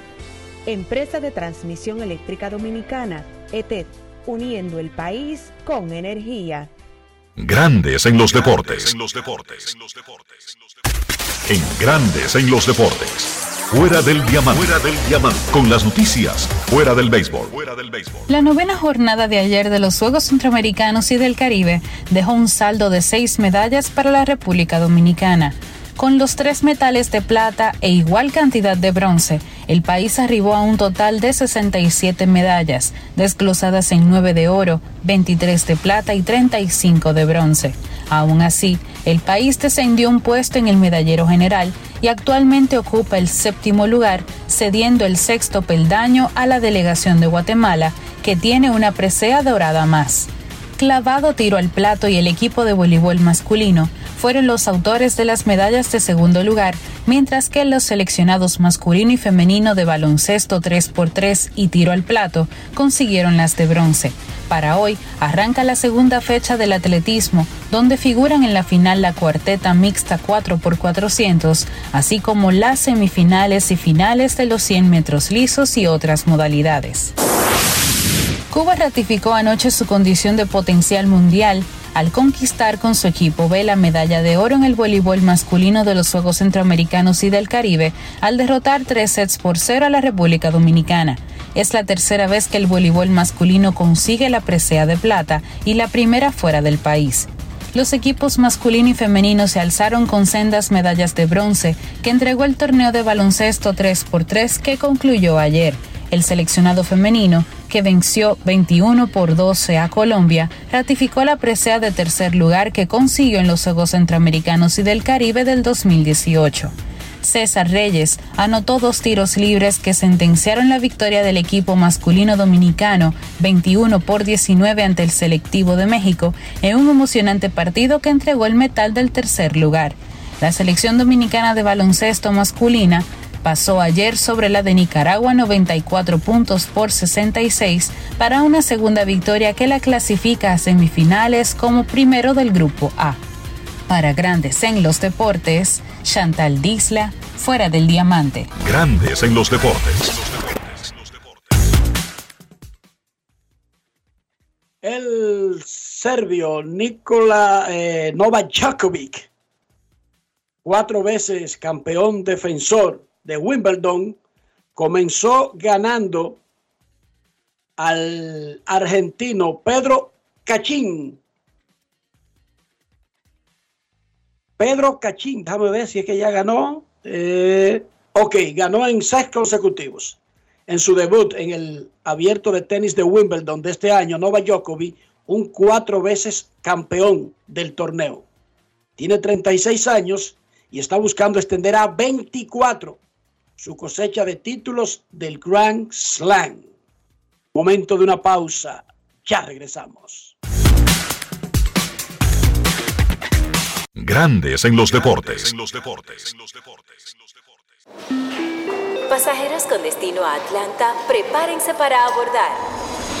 Empresa de Transmisión Eléctrica Dominicana, ETED, uniendo el país con energía. Grandes en los deportes. En Grandes en los deportes. Fuera del diamante. Fuera del diamante. Con las noticias. Fuera del béisbol. La novena jornada de ayer de los Juegos Centroamericanos y del Caribe dejó un saldo de seis medallas para la República Dominicana. Con los tres metales de plata e igual cantidad de bronce, el país arribó a un total de 67 medallas, desglosadas en 9 de oro, 23 de plata y 35 de bronce. Aún así, el país descendió un puesto en el medallero general y actualmente ocupa el séptimo lugar, cediendo el sexto peldaño a la delegación de Guatemala, que tiene una presea dorada más. Clavado tiro al plato y el equipo de voleibol masculino fueron los autores de las medallas de segundo lugar, mientras que los seleccionados masculino y femenino de baloncesto 3x3 y tiro al plato consiguieron las de bronce. Para hoy arranca la segunda fecha del atletismo, donde figuran en la final la cuarteta mixta 4x400, así como las semifinales y finales de los 100 metros lisos y otras modalidades. Cuba ratificó anoche su condición de potencial mundial al conquistar con su equipo B la medalla de oro en el voleibol masculino de los Juegos Centroamericanos y del Caribe al derrotar tres sets por cero a la República Dominicana. Es la tercera vez que el voleibol masculino consigue la presea de plata y la primera fuera del país. Los equipos masculino y femenino se alzaron con sendas medallas de bronce que entregó el torneo de baloncesto 3x3 que concluyó ayer. El seleccionado femenino, que venció 21 por 12 a Colombia, ratificó la presea de tercer lugar que consiguió en los Juegos Centroamericanos y del Caribe del 2018. César Reyes anotó dos tiros libres que sentenciaron la victoria del equipo masculino dominicano 21 por 19 ante el selectivo de México en un emocionante partido que entregó el metal del tercer lugar. La selección dominicana de baloncesto masculina pasó ayer sobre la de Nicaragua 94 puntos por 66 para una segunda victoria que la clasifica a semifinales como primero del grupo A. Para Grandes en los Deportes, Chantal Disla, fuera del diamante. Grandes en los deportes. El serbio Nikola eh, Novak Djokovic, cuatro veces campeón defensor de Wimbledon, comenzó ganando al argentino Pedro Cachín. Pedro Cachín, déjame ver si es que ya ganó. Eh, ok, ganó en seis consecutivos. En su debut en el abierto de tenis de Wimbledon de este año, Novak Djokovic, un cuatro veces campeón del torneo. Tiene 36 años y está buscando extender a 24 su cosecha de títulos del Grand Slam. Momento de una pausa. Ya regresamos. Grandes en los deportes. Pasajeros con destino a Atlanta, prepárense para abordar.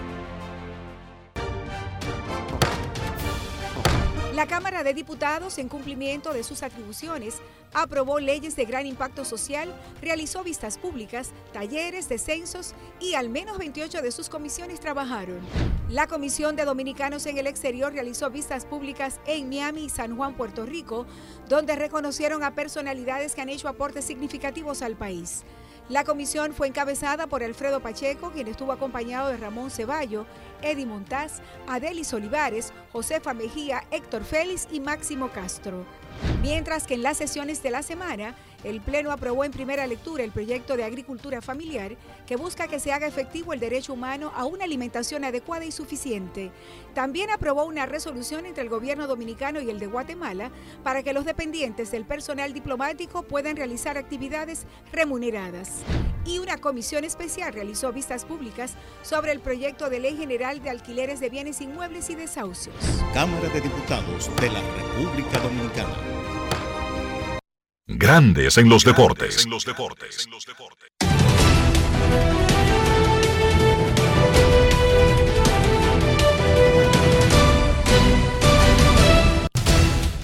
La Cámara de Diputados, en cumplimiento de sus atribuciones, aprobó leyes de gran impacto social, realizó vistas públicas, talleres, descensos y al menos 28 de sus comisiones trabajaron. La Comisión de Dominicanos en el Exterior realizó vistas públicas en Miami y San Juan, Puerto Rico, donde reconocieron a personalidades que han hecho aportes significativos al país. La comisión fue encabezada por Alfredo Pacheco, quien estuvo acompañado de Ramón Ceballo, Eddie Montaz, Adelis Olivares, Josefa Mejía, Héctor Félix y Máximo Castro. Mientras que en las sesiones de la semana, el Pleno aprobó en primera lectura el proyecto de agricultura familiar que busca que se haga efectivo el derecho humano a una alimentación adecuada y suficiente. También aprobó una resolución entre el gobierno dominicano y el de Guatemala para que los dependientes del personal diplomático puedan realizar actividades remuneradas. Y una comisión especial realizó vistas públicas sobre el proyecto de ley general de alquileres de bienes inmuebles y desahucios. Cámara de Diputados de la República Dominicana. Grandes en los deportes.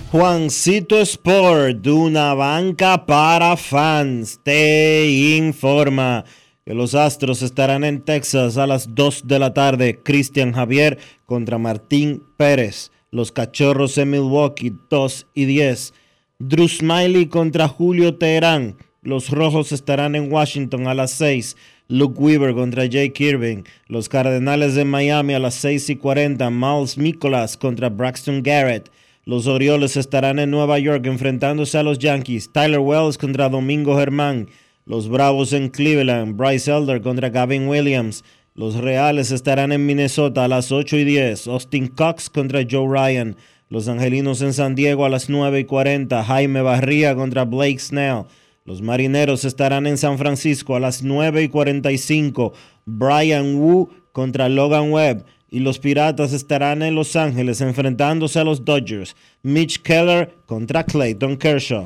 Juancito Sport, de una banca para fans, te informa que los Astros estarán en Texas a las 2 de la tarde. Cristian Javier contra Martín Pérez. Los Cachorros en Milwaukee, 2 y 10. Drew Smiley contra Julio Teherán. Los Rojos estarán en Washington a las 6. Luke Weaver contra Jake Irving. Los Cardenales de Miami a las 6 y 40. Miles Nicholas contra Braxton Garrett. Los Orioles estarán en Nueva York enfrentándose a los Yankees. Tyler Wells contra Domingo Germán. Los Bravos en Cleveland. Bryce Elder contra Gavin Williams. Los Reales estarán en Minnesota a las 8 y 10. Austin Cox contra Joe Ryan. Los Angelinos en San Diego a las 9 y 40. Jaime Barría contra Blake Snell. Los Marineros estarán en San Francisco a las 9 y 45. Brian Wu contra Logan Webb. Y los Piratas estarán en Los Ángeles enfrentándose a los Dodgers. Mitch Keller contra Clayton Kershaw.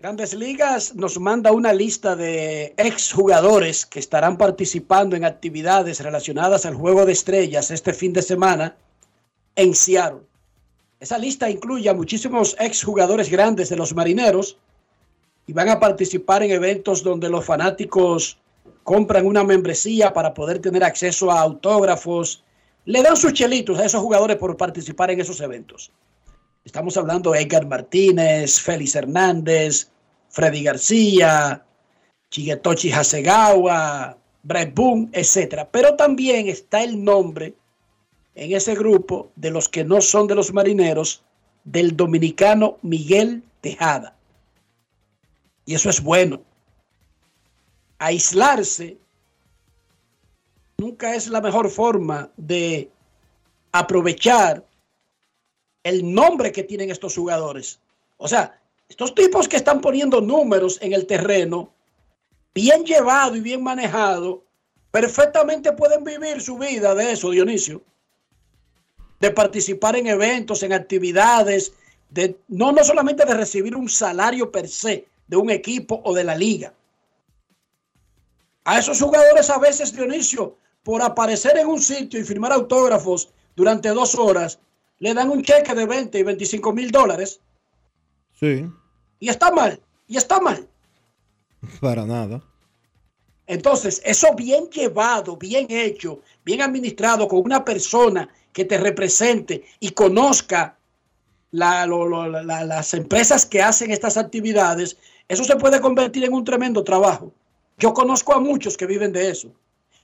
Grandes Ligas nos manda una lista de exjugadores que estarán participando en actividades relacionadas al Juego de Estrellas este fin de semana en Seattle. Esa lista incluye a muchísimos exjugadores grandes de los marineros y van a participar en eventos donde los fanáticos compran una membresía para poder tener acceso a autógrafos. Le dan sus chelitos a esos jugadores por participar en esos eventos. Estamos hablando de Edgar Martínez, Félix Hernández, Freddy García, Chiguetochi Hasegawa, Brett Boone, etc. Pero también está el nombre en ese grupo de los que no son de los marineros del dominicano Miguel Tejada. Y eso es bueno. Aislarse nunca es la mejor forma de aprovechar el nombre que tienen estos jugadores. O sea, estos tipos que están poniendo números en el terreno, bien llevado y bien manejado, perfectamente pueden vivir su vida de eso, Dionisio. De participar en eventos, en actividades, de no, no solamente de recibir un salario per se de un equipo o de la liga. A esos jugadores a veces, Dionisio, por aparecer en un sitio y firmar autógrafos durante dos horas, le dan un cheque de 20 y 25 mil dólares. Sí, Y está mal, y está mal. para nada. Entonces, eso bien llevado, bien hecho, bien administrado, con una persona que te represente y conozca la- lo- lo- la- las empresas que hacen estas actividades, eso se puede convertir en un tremendo trabajo. Yo conozco a muchos que viven de eso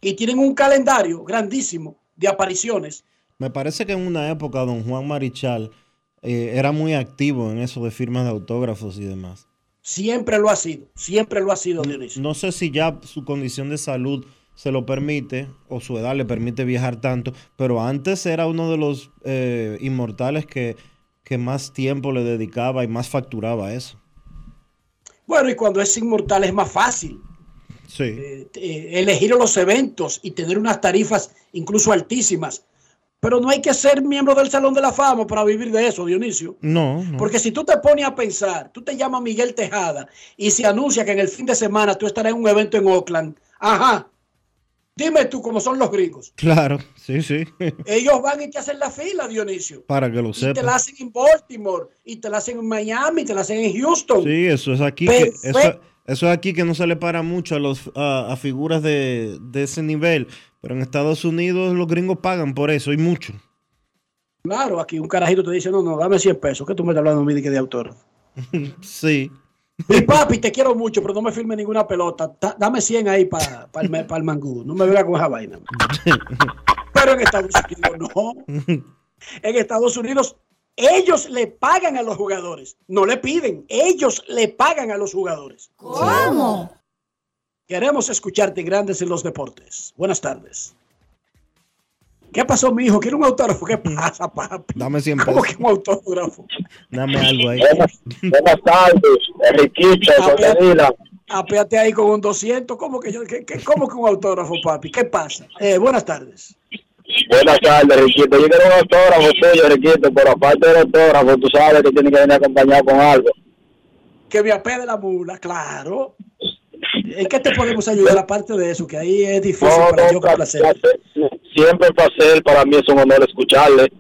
y tienen un calendario grandísimo de apariciones. Me parece que en una época don Juan Marichal eh, era muy activo en eso de firmas de autógrafos y demás. Siempre lo ha sido, siempre lo ha sido, Dionisio. No sé si ya su condición de salud se lo permite o su edad le permite viajar tanto, pero antes era uno de los eh, inmortales que, que más tiempo le dedicaba y más facturaba a eso. Bueno, y cuando es inmortal es más fácil Sí. eh, eh, elegir los eventos y tener unas tarifas incluso altísimas. Pero no hay que ser miembro del Salón de la Fama para vivir de eso, Dionisio. No, no. Porque si tú te pones a pensar, tú te llamas Miguel Tejada y se anuncia que en el fin de semana tú estarás en un evento en Oakland. Ajá. Dime tú cómo son los gringos. Claro, sí, sí. Ellos van y te hacen la fila, Dionisio. Para que lo Y te la hacen en Baltimore, y te la hacen en Miami, y te la hacen en Houston. Sí, eso es aquí. Que, eso es aquí que no se le para mucho a, los, a, a figuras de, de ese nivel. Pero en Estados Unidos los gringos pagan por eso y mucho. Claro, aquí un carajito te dice, no, no, dame 100 pesos, que tú me estás hablando de que de autor. sí. Mi papi, te quiero mucho, pero no me firme ninguna pelota. Ta- dame 100 ahí para el, mangú. No me venga con esa vaina. Pero en Estados Unidos no. En Estados Unidos ellos le pagan a los jugadores. No le piden, ellos le pagan a los jugadores. ¿Cómo? Queremos escucharte en Grandes en los Deportes. Buenas tardes. ¿Qué pasó, mi hijo? ¿Quiere un autógrafo? ¿Qué pasa, papi? Dame 100 ¿Cómo que un autógrafo? Dame algo ahí. Buenas tardes, Enriquito. Apéate ahí con un 200. ¿Cómo que, yo, que, que- cómo que un autógrafo, papi? ¿Qué pasa? Eh, buenas tardes. Buenas tardes, Riquito. Yo quiero un autógrafo tuyo, Riquito, pero aparte del autógrafo, tú sabes que tiene que venir acompañado con algo. Que me apede la mula, claro. ¿En qué te podemos ayudar aparte de eso? Que ahí es difícil No, para no, yo placer, complacer. Siempre un placer, para mí es un honor escucharle.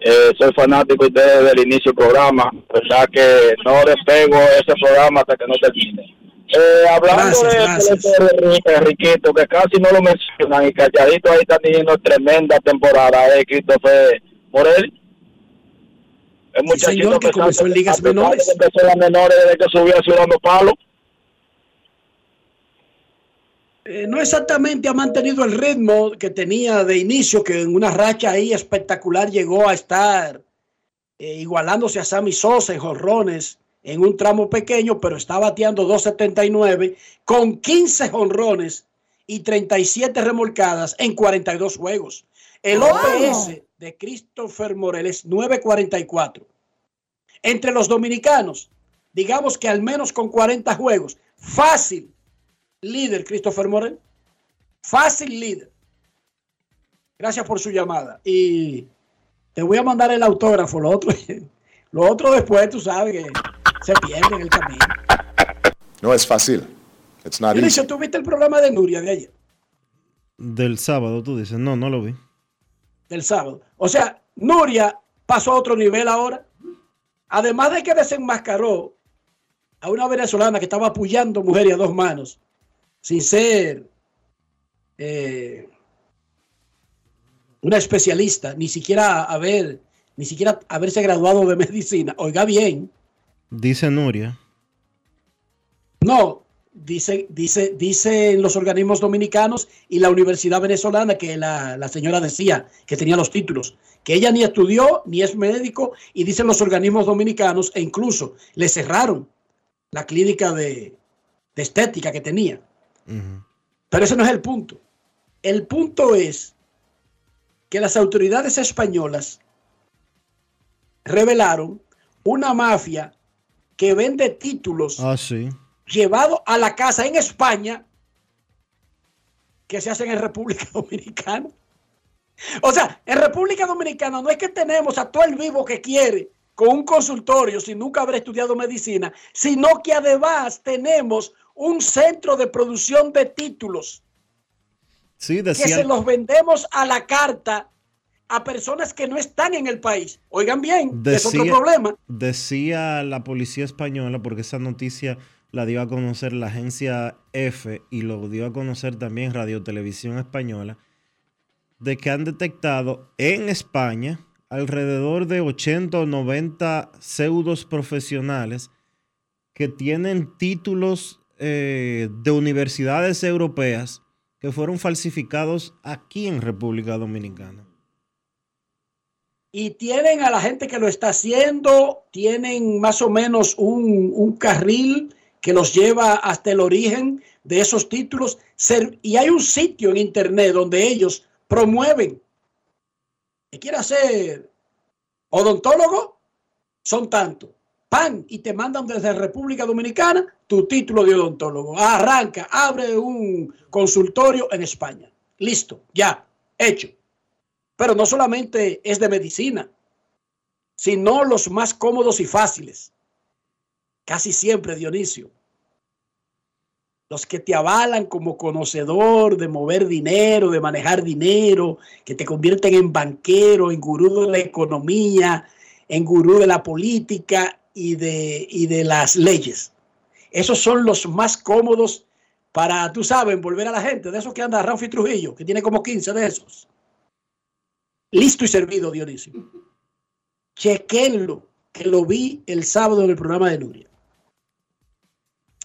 Eh, soy fanático de ustedes desde el inicio del programa. verdad que no despego ese programa hasta que no termine. Eh, hablando Gracias, de gracias. de Enriquito, que casi no lo mencionan y calladito ahí está teniendo tremenda temporada, eh, Christopher Morel. El muchachito señor, que comenzó en ligas menores. Empezó en las menores desde que subió a Ciudad Palo. Eh, no exactamente ha mantenido el ritmo que tenía de inicio, que en una racha ahí espectacular llegó a estar eh, igualándose a Sammy Sosa en jonrones en un tramo pequeño, pero está bateando 2.79 con 15 jonrones y 37 remolcadas en 42 juegos. El OPS de Christopher Morel es 9.44. Entre los dominicanos, digamos que al menos con 40 juegos, fácil líder Christopher Morel. Fácil líder. Gracias por su llamada. Y te voy a mandar el autógrafo. Lo otro, lo otro después, tú sabes que se pierde en el camino. No es fácil. It's not easy. ¿tú viste el programa de Nuria de ayer? Del sábado, tú dices. No, no lo vi. Del sábado. O sea, Nuria pasó a otro nivel ahora. Además de que desenmascaró a una venezolana que estaba apoyando mujer y a dos manos, sin ser eh, una especialista, ni siquiera haber, ni siquiera haberse graduado de medicina. Oiga bien, Dice Nuria. no, dice, dice, dicen los organismos dominicanos y la Universidad Venezolana que la, la señora decía que tenía los títulos, que ella ni estudió ni es médico y dicen los organismos dominicanos e incluso le cerraron la clínica de, de estética que tenía. Pero ese no es el punto. El punto es que las autoridades españolas revelaron una mafia que vende títulos Ah, sí. llevado a la casa en España que se hacen en República Dominicana. O sea, en República Dominicana no es que tenemos a todo el vivo que quiere con un consultorio sin nunca haber estudiado medicina, sino que además tenemos un centro de producción de títulos Sí, que decía. se los vendemos a la carta a personas que no están en el país. Oigan bien, es otro Decía, problema. decía la policía española, porque esa noticia la dio a conocer la agencia F y lo dio a conocer también Radio Televisión Española, de que han detectado en España alrededor de 80 o 90 pseudos profesionales que tienen títulos eh, de universidades europeas que fueron falsificados aquí en República Dominicana. y tienen a la gente que lo está haciendo, tienen más o menos un, un carril que los lleva hasta el origen de esos títulos. Y hay un sitio en internet donde ellos promueven que quiere ser odontólogo, son tanto. Pan y te mandan desde República Dominicana tu título de odontólogo. Arranca, abre un consultorio en España. Listo, ya, hecho. Pero no solamente es de medicina, sino los más cómodos y fáciles. Casi siempre, Dionisio. Los que te avalan como conocedor de mover dinero, de manejar dinero, que te convierten en banquero, en gurú de la economía, en gurú de la política y de, y de las leyes. Esos son los más cómodos para, tú sabes, envolver a la gente. De esos que anda Rafi Trujillo, que tiene como 15 de esos. Listo y servido, Dionisio. Chequenlo, que lo vi el sábado en el programa de Nuria.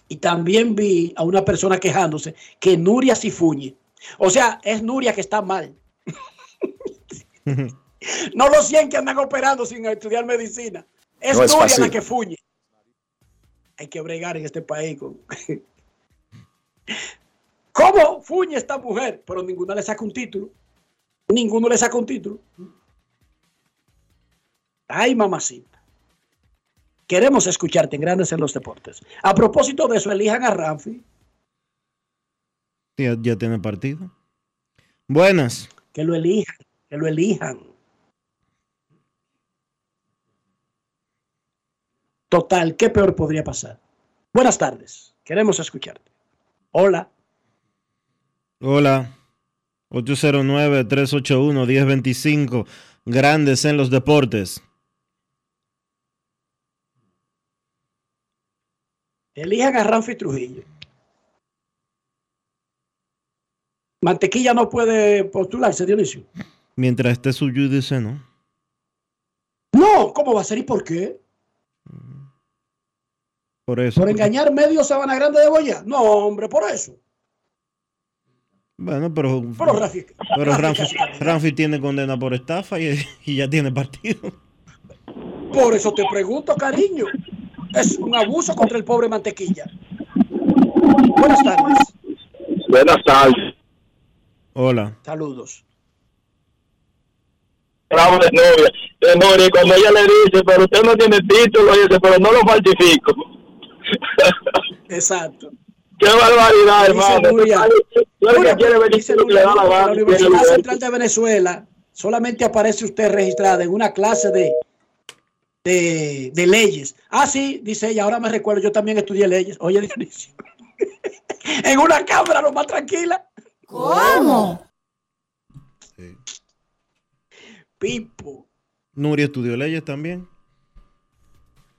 Y también vi a una persona quejándose que Nuria sí fuñe. O sea, es Nuria que está mal. No los 100 que andan operando sin estudiar medicina. Es No Nuria la que fuñe. Hay que bregar en este país con... ¿Cómo fuñe esta mujer? Pero ninguna le saca un título. Ninguno le saca un título. Ay, mamacita. Queremos escucharte en Grandes en los Deportes. A propósito de eso, elijan a Ramfi. Ya, ya tiene partido. Buenas. Que lo elijan. Que lo elijan. Total, ¿qué peor podría pasar? Buenas tardes. Queremos escucharte. Hola. Hola. 809-381-1025. Grandes en los deportes. Elijan a Ramfi Trujillo. Mantequilla no puede postularse, Dionisio. Mientras esté su dice no. No, ¿cómo va a ser y por qué? Por eso. ¿Por engañar medio Sabana Grande de Boya? No, hombre, por eso. Bueno, pero. Pero Rafi- pero Ramfi. Ramfi tiene condena por estafa y, y ya tiene partido. Por eso te pregunto, cariño. Es un abuso contra el pobre Mantequilla. Buenas tardes. Buenas tardes. Hola. Saludos. Bravo de novia. De novia, y cuando ella le dice, pero usted no tiene título, dice, pero no lo falsifico. Exacto. Qué barbaridad, hermano. Nuria. Yo lo que Nuria, quiere ver dice es que Nuria, le da la en gana. la Universidad Central de Venezuela solamente aparece usted registrada en una clase de, de, de leyes. Ah, sí, dice ella, ahora me recuerdo, yo también estudié leyes. Oye, Dionisio. en una cámara lo más tranquila. ¿Cómo? Pipo. Nuria estudió leyes también.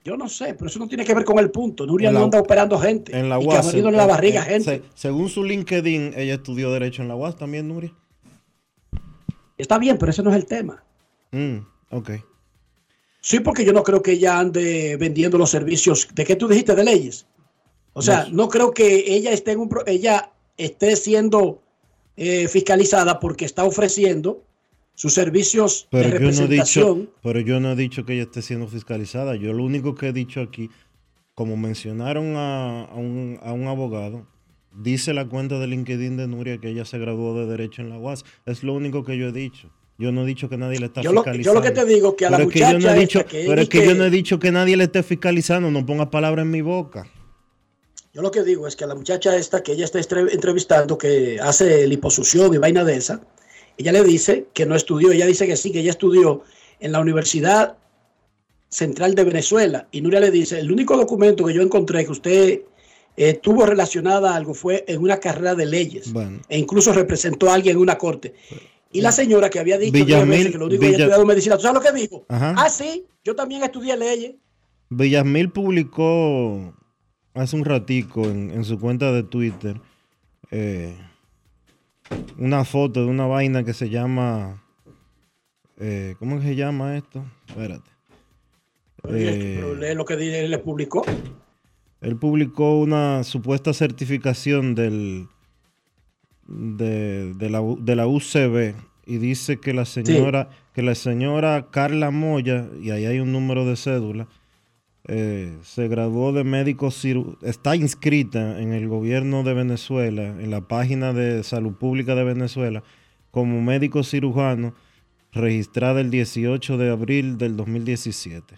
Yo no sé, pero eso no tiene que ver con el punto. Nuria En no anda operando gente. En la y que UAS. abriéndole la eh, barriga eh, gente. se- según su LinkedIn, ella estudió Derecho en la UAS también, Nuria. Está bien, pero ese no es el tema. Mm, ok. Sí, porque yo no creo que ella ande vendiendo los servicios. ¿De qué tú dijiste de leyes? O sea, No. no creo que ella esté en un pro- ella esté siendo eh, fiscalizada porque está ofreciendo sus servicios de Pero yo, no he representación. dicho, pero yo no he dicho que ella esté siendo fiscalizada. Yo lo único que he dicho aquí, como mencionaron a, a un, a un abogado, dice la cuenta de LinkedIn de Nuria que ella se graduó de Derecho en la UAS. Es lo único que yo he dicho. Yo no he dicho que nadie le está Yo lo- fiscalizando. yo lo que te digo que a la Pero es que yo no he muchacha dicho, esta que Pero es que yo no he dicho que nadie le esté fiscalizando. No pongas palabras en mi boca. Yo lo que digo es que a la muchacha esta que ella está entrevistando, que hace liposucción y vaina de esa, ella le dice que no estudió. Ella dice que sí, que ella estudió en la Universidad Central de Venezuela. Y Nuria le dice, el único documento que yo encontré que usted eh, tuvo relacionada a algo fue en una carrera de leyes. Bueno. E incluso representó a alguien en una corte. Y la señora que había dicho Villamil- que lo único que había Villa- estudiado medicina, ¿tú sabes lo que dijo? Ajá. Ah, sí, yo también estudié leyes. Villasmil publicó hace un ratico en, en su cuenta de Twitter eh, una foto de una vaina que se llama eh, ¿cómo que se llama esto? Espérate. Eh, Pero lee lo que di- le publicó. él publicó una supuesta certificación del de, de la, de la UCB y dice que la señora, que la señora Carla Moya, y ahí hay un número de cédula, eh, se graduó de médico está inscrita en el gobierno de Venezuela, en la página de salud pública de Venezuela, como médico cirujano, registrada el 18 de abril del 2017.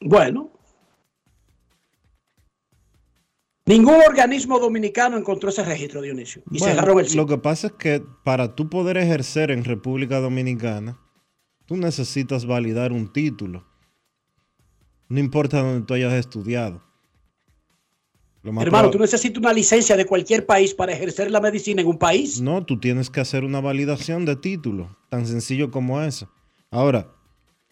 Bueno. Ningún organismo dominicano encontró ese registro, Dionisio. Y Bueno, cerraron el sitio. Lo que pasa es que para tú poder ejercer en República Dominicana, tú necesitas validar un título. No importa donde tú hayas estudiado. Hermano, tú necesitas una licencia de cualquier país para ejercer la medicina en un país. No, tú tienes que hacer una validación de título, tan sencillo como eso. Ahora,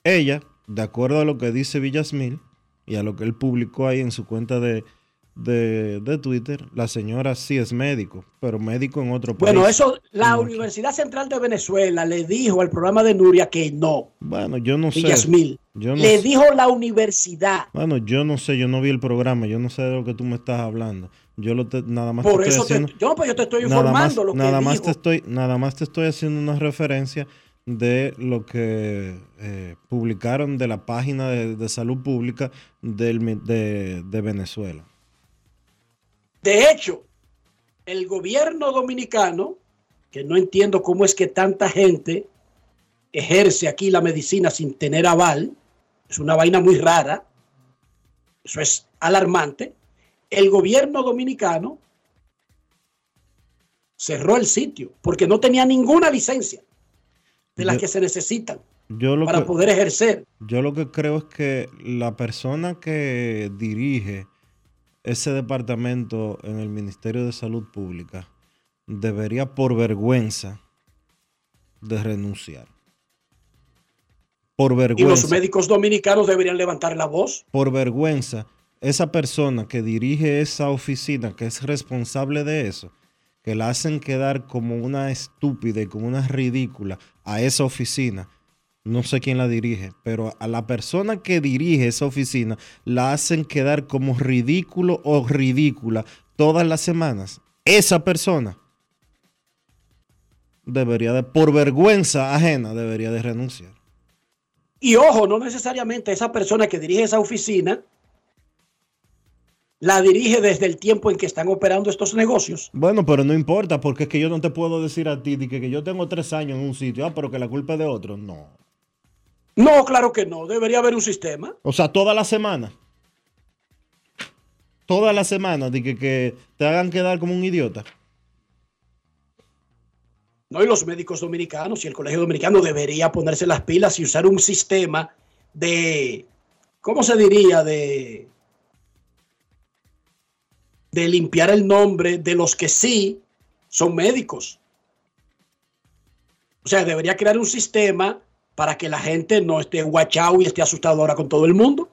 ella, de acuerdo a lo que dice Villasmil y a lo que él publicó ahí en su cuenta de, de, de Twitter, la señora sí es médico, pero médico en otro país. Bueno, eso, la Universidad Central de Venezuela le dijo al programa de Nuria que no. Bueno, yo no sé. Villasmil. Yo no le sé. dijo la universidad. Bueno, yo no sé, yo no vi el programa, yo no sé de lo que tú me estás hablando. Yo lo te- nada más Por te eso estoy te, haciendo, yo, pues yo te estoy nada más, informando lo que nada más te estoy, nada más te estoy haciendo una referencia de lo que eh, publicaron de la página de, de salud pública del, de, de Venezuela. De hecho, el gobierno dominicano, que no entiendo cómo es que tanta gente ejerce aquí la medicina sin tener aval, es una vaina muy rara, eso es alarmante, el gobierno dominicano cerró el sitio porque no tenía ninguna licencia de las Yo- que se necesitan Yo lo para que- poder ejercer. Yo lo que creo es que la persona que dirige ese departamento en el Ministerio de Salud Pública debería por vergüenza de renunciar. Por Y vergüenza. los médicos dominicanos deberían levantar la voz. por vergüenza, esa persona que dirige esa oficina, que es responsable de eso, que la hacen quedar como una estúpida y como una ridícula a esa oficina. No sé quién la dirige, pero a la persona que dirige esa oficina la hacen quedar como ridículo o ridícula todas las semanas. Esa persona debería de, por vergüenza ajena, debería de renunciar. Y ojo, no necesariamente esa persona que dirige esa oficina la dirige desde el tiempo en que están operando estos negocios. Bueno, pero no importa, porque es que yo no te puedo decir a ti que, que yo tengo tres años en un sitio, ah, pero que la culpa es de otro. No. No, claro que no. Debería haber un sistema. O sea, toda la semana. Toda la semana, de que, que te hagan quedar como un idiota. No, y los médicos dominicanos y el colegio dominicano debería ponerse las pilas y usar un sistema de, ¿cómo se diría? De, de limpiar el nombre de los que sí son médicos. O sea, debería crear un sistema para que la gente no esté guachao y esté asustado ahora con todo el mundo.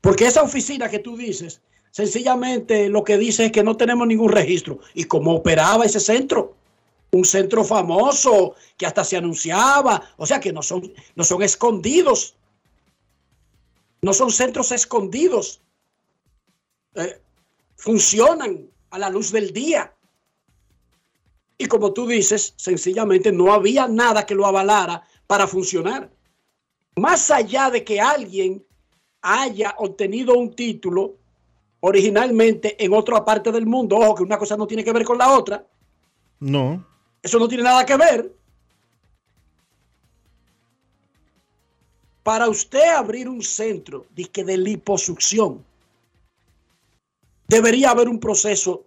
Porque esa oficina que tú dices, sencillamente lo que dice es que no tenemos ningún registro. ¿Y cómo operaba ese centro? Un centro famoso que hasta se anunciaba. O sea que no son, no son escondidos. No son centros escondidos. Eh, funcionan a la luz del día. Y como tú dices, sencillamente no había nada que lo avalara para funcionar. Más allá de que alguien haya obtenido un título originalmente en otra parte del mundo, ojo que una cosa no tiene que ver con la otra, No. eso no tiene nada que ver. Para usted abrir un centro de liposucción, debería haber un proceso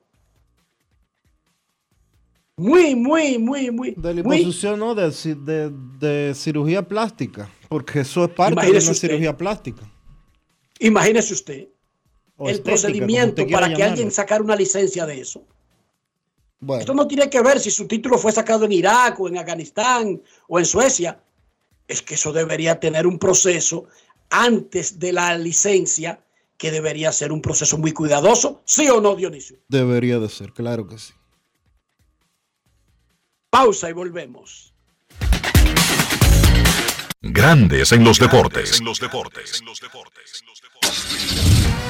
muy, muy, muy, muy, De muy liposucción, no, de, de- de cirugía plástica. Porque eso es parte Imagínese de una usted. cirugía plástica. Imagínese usted O el estética, procedimiento usted para que alguien sacara una licencia de eso. Bueno. Esto no tiene que ver si su título fue sacado en Irak o en Afganistán o en Suecia. Es que eso debería tener un proceso antes de la licencia que debería ser un proceso muy cuidadoso. ¿Sí o no, Dionisio? Debería de ser, claro que sí. Pausa y volvemos. Grandes en los deportes. En los deportes.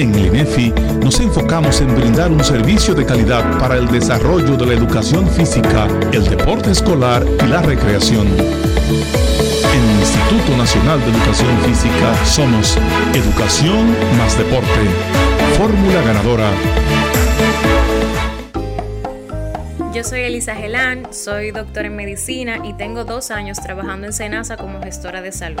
En el INEFI nos enfocamos en brindar un servicio de calidad para el desarrollo de la educación física, el deporte escolar y la recreación. En el Instituto Nacional de Educación Física somos Educación más Deporte. Fórmula ganadora. Yo soy Elisa Gelán, soy doctora en medicina y tengo dos años trabajando en Senasa como gestora de salud.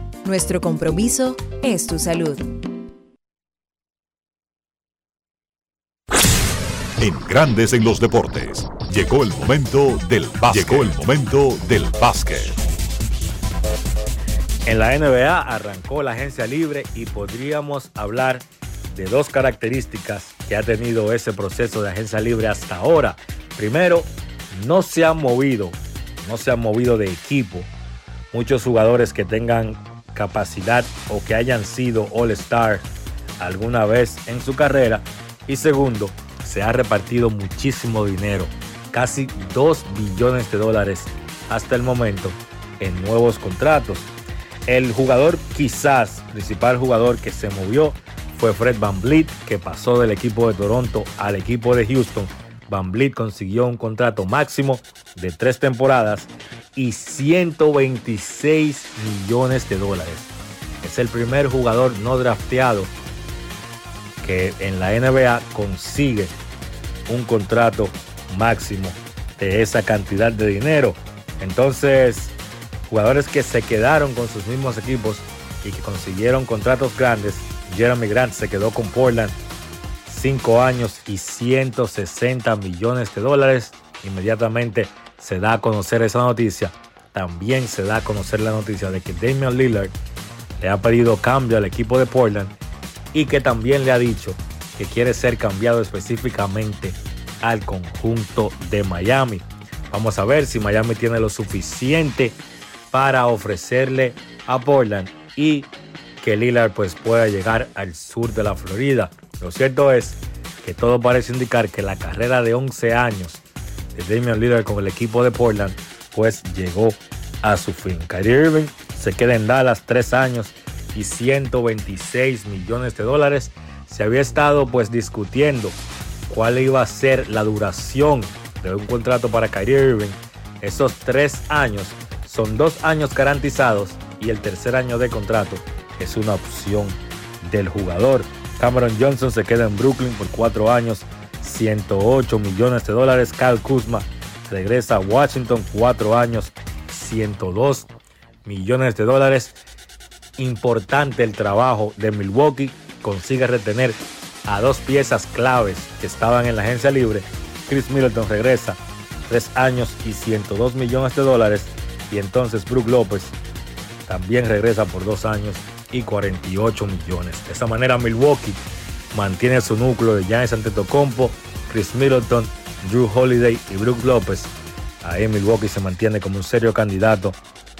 nuestro compromiso es tu salud. En Grandes en los Deportes. Llegó el momento del básquet. Llegó el momento del básquet. En la NBA arrancó la agencia libre y podríamos hablar de dos características que ha tenido ese proceso de agencia libre hasta ahora. Primero, no se han movido, no se han movido de equipo muchos jugadores que tengan capacidad o que hayan sido All-Star alguna vez en su carrera. Y segundo, se ha repartido muchísimo dinero, casi 2 billones de dólares hasta el momento en nuevos contratos. El jugador quizás, principal jugador que se movió fue Fred Van Vliet, que pasó del equipo de Toronto al equipo de Houston. Van consiguió un contrato máximo de tres temporadas y 126 millones de dólares. Es el primer jugador no drafteado que en la NBA consigue un contrato máximo de esa cantidad de dinero. Entonces, jugadores que se quedaron con sus mismos equipos y que consiguieron contratos grandes. Jeremy Grant se quedó con Portland 5 años y 160 millones de dólares. Inmediatamente se da a conocer esa noticia. También se da a conocer la noticia de que Damian Lillard le ha pedido cambio al equipo de Portland y que también le ha dicho que quiere ser cambiado específicamente al conjunto de Miami. Vamos a ver si Miami tiene lo suficiente para ofrecerle a Portland y que Lillard pues pueda llegar al sur de la Florida. Lo cierto es que todo parece indicar que la carrera de 11 años de Damian Lillard con el equipo de Portland pues llegó a su fin. Kyrie Irving se queda en Dallas tres años y 126 millones de dólares. Se había estado pues discutiendo cuál iba a ser la duración de un contrato para Kyrie Irving. Esos tres años son dos años garantizados y el tercer año de contrato es una opción del jugador. Cameron Johnson se queda en Brooklyn por cuatro años, 108 millones de dólares. Kyle Kuzma regresa a Washington, cuatro años, 102 millones de dólares. Importante el trabajo de Milwaukee. Consigue retener a dos piezas claves que estaban en la agencia libre. Chris Middleton regresa tres años y 102 millones de dólares. Y entonces Brook López también regresa por dos años y 48 millones. De esta manera Milwaukee mantiene su núcleo de Giannis Antetokounmpo, Chris Middleton, Drew Holiday y Brook López. Ahí Milwaukee se mantiene como un serio candidato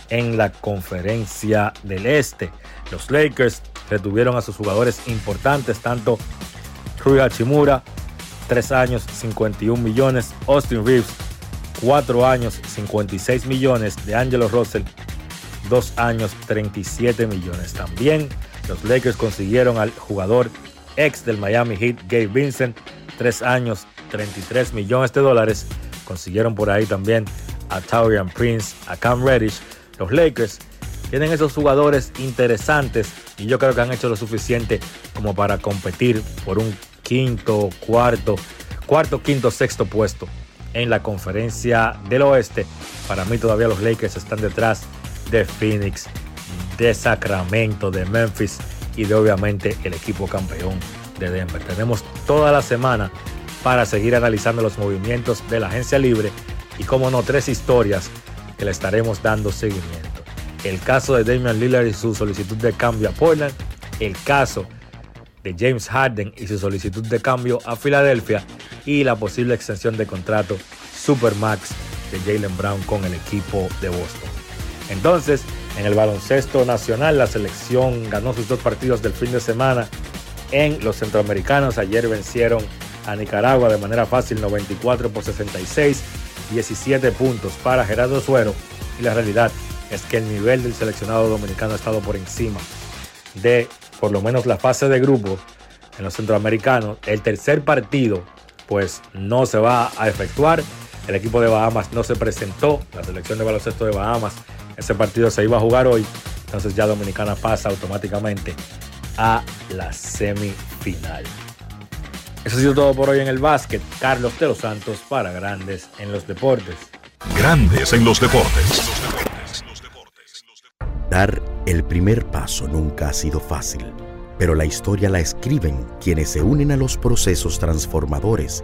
en la conferencia del Este. Los Lakers retuvieron a sus jugadores importantes, tanto Rui Hachimura, 3 años, 51 millones, Austin Reeves, 4 años, 56 millones, de Angelo Russell, 2 años, 37 millones. También los Lakers consiguieron al jugador ex del Miami Heat, Gabe Vincent, 3 años, 33 millones de dólares. Consiguieron por ahí también a Taurian Prince, a Cam Reddish. Los Lakers tienen esos jugadores interesantes y yo creo que han hecho lo suficiente como para competir por un quinto, cuarto, cuarto, quinto, sexto puesto en la conferencia del oeste. Para mí todavía los Lakers están detrás de Phoenix, de Sacramento, de Memphis y de obviamente el equipo campeón de Denver. Tenemos toda la semana para seguir analizando los movimientos de la agencia libre y como no, tres historias que le estaremos dando seguimiento. El caso de Damian Lillard y su solicitud de cambio a Portland, el caso de James Harden y su solicitud de cambio a Filadelfia y la posible extensión de contrato Supermax de Jalen Brown con el equipo de Boston. Entonces, en el baloncesto nacional, la selección ganó sus dos partidos del fin de semana en los centroamericanos. Ayer vencieron a Nicaragua de manera fácil, 94 por 66, 17 puntos para Gerardo Suero. Y la realidad es que el nivel del seleccionado dominicano ha estado por encima de por lo menos la fase de grupo en los centroamericanos. El tercer partido, pues no se va a efectuar. El equipo de Bahamas no se presentó, la selección de baloncesto de Bahamas. Ese partido se iba a jugar hoy, entonces ya Dominicana pasa automáticamente a la semifinal. Eso ha sido todo por hoy en el básquet. Carlos de los Santos para Grandes en los Deportes. Grandes en los deportes. Dar el primer paso nunca ha sido fácil, pero la historia la escriben quienes se unen a los procesos transformadores,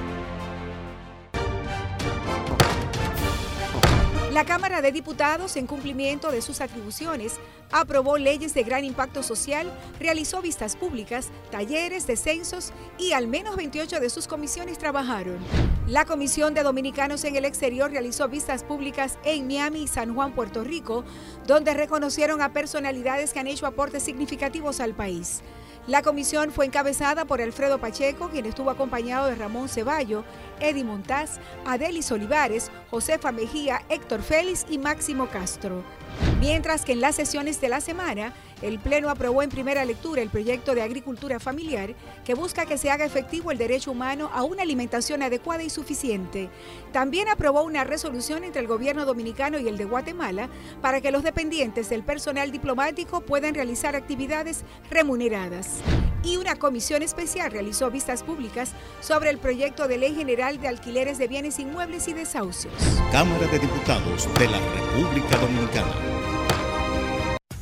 La Cámara de Diputados, en cumplimiento de sus atribuciones, aprobó leyes de gran impacto social, realizó vistas públicas, talleres, descensos y al menos 28 de sus comisiones trabajaron. La Comisión de Dominicanos en el Exterior realizó vistas públicas en Miami y San Juan, Puerto Rico, donde reconocieron a personalidades que han hecho aportes significativos al país. La comisión fue encabezada por Alfredo Pacheco, quien estuvo acompañado de Ramón Ceballo, Eddie Montaz, Adelis Olivares, Josefa Mejía, Héctor Félix y Máximo Castro. Mientras que en las sesiones de la semana, el Pleno aprobó en primera lectura el proyecto de agricultura familiar que busca que se haga efectivo el derecho humano a una alimentación adecuada y suficiente. También aprobó una resolución entre el gobierno dominicano y el de Guatemala para que los dependientes del personal diplomático puedan realizar actividades remuneradas. Y una comisión especial realizó vistas públicas sobre el proyecto de ley general de alquileres de bienes inmuebles y desahucios. Cámara de Diputados de la República Dominicana.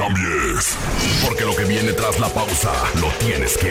cambies, porque lo que viene tras la pausa lo tienes que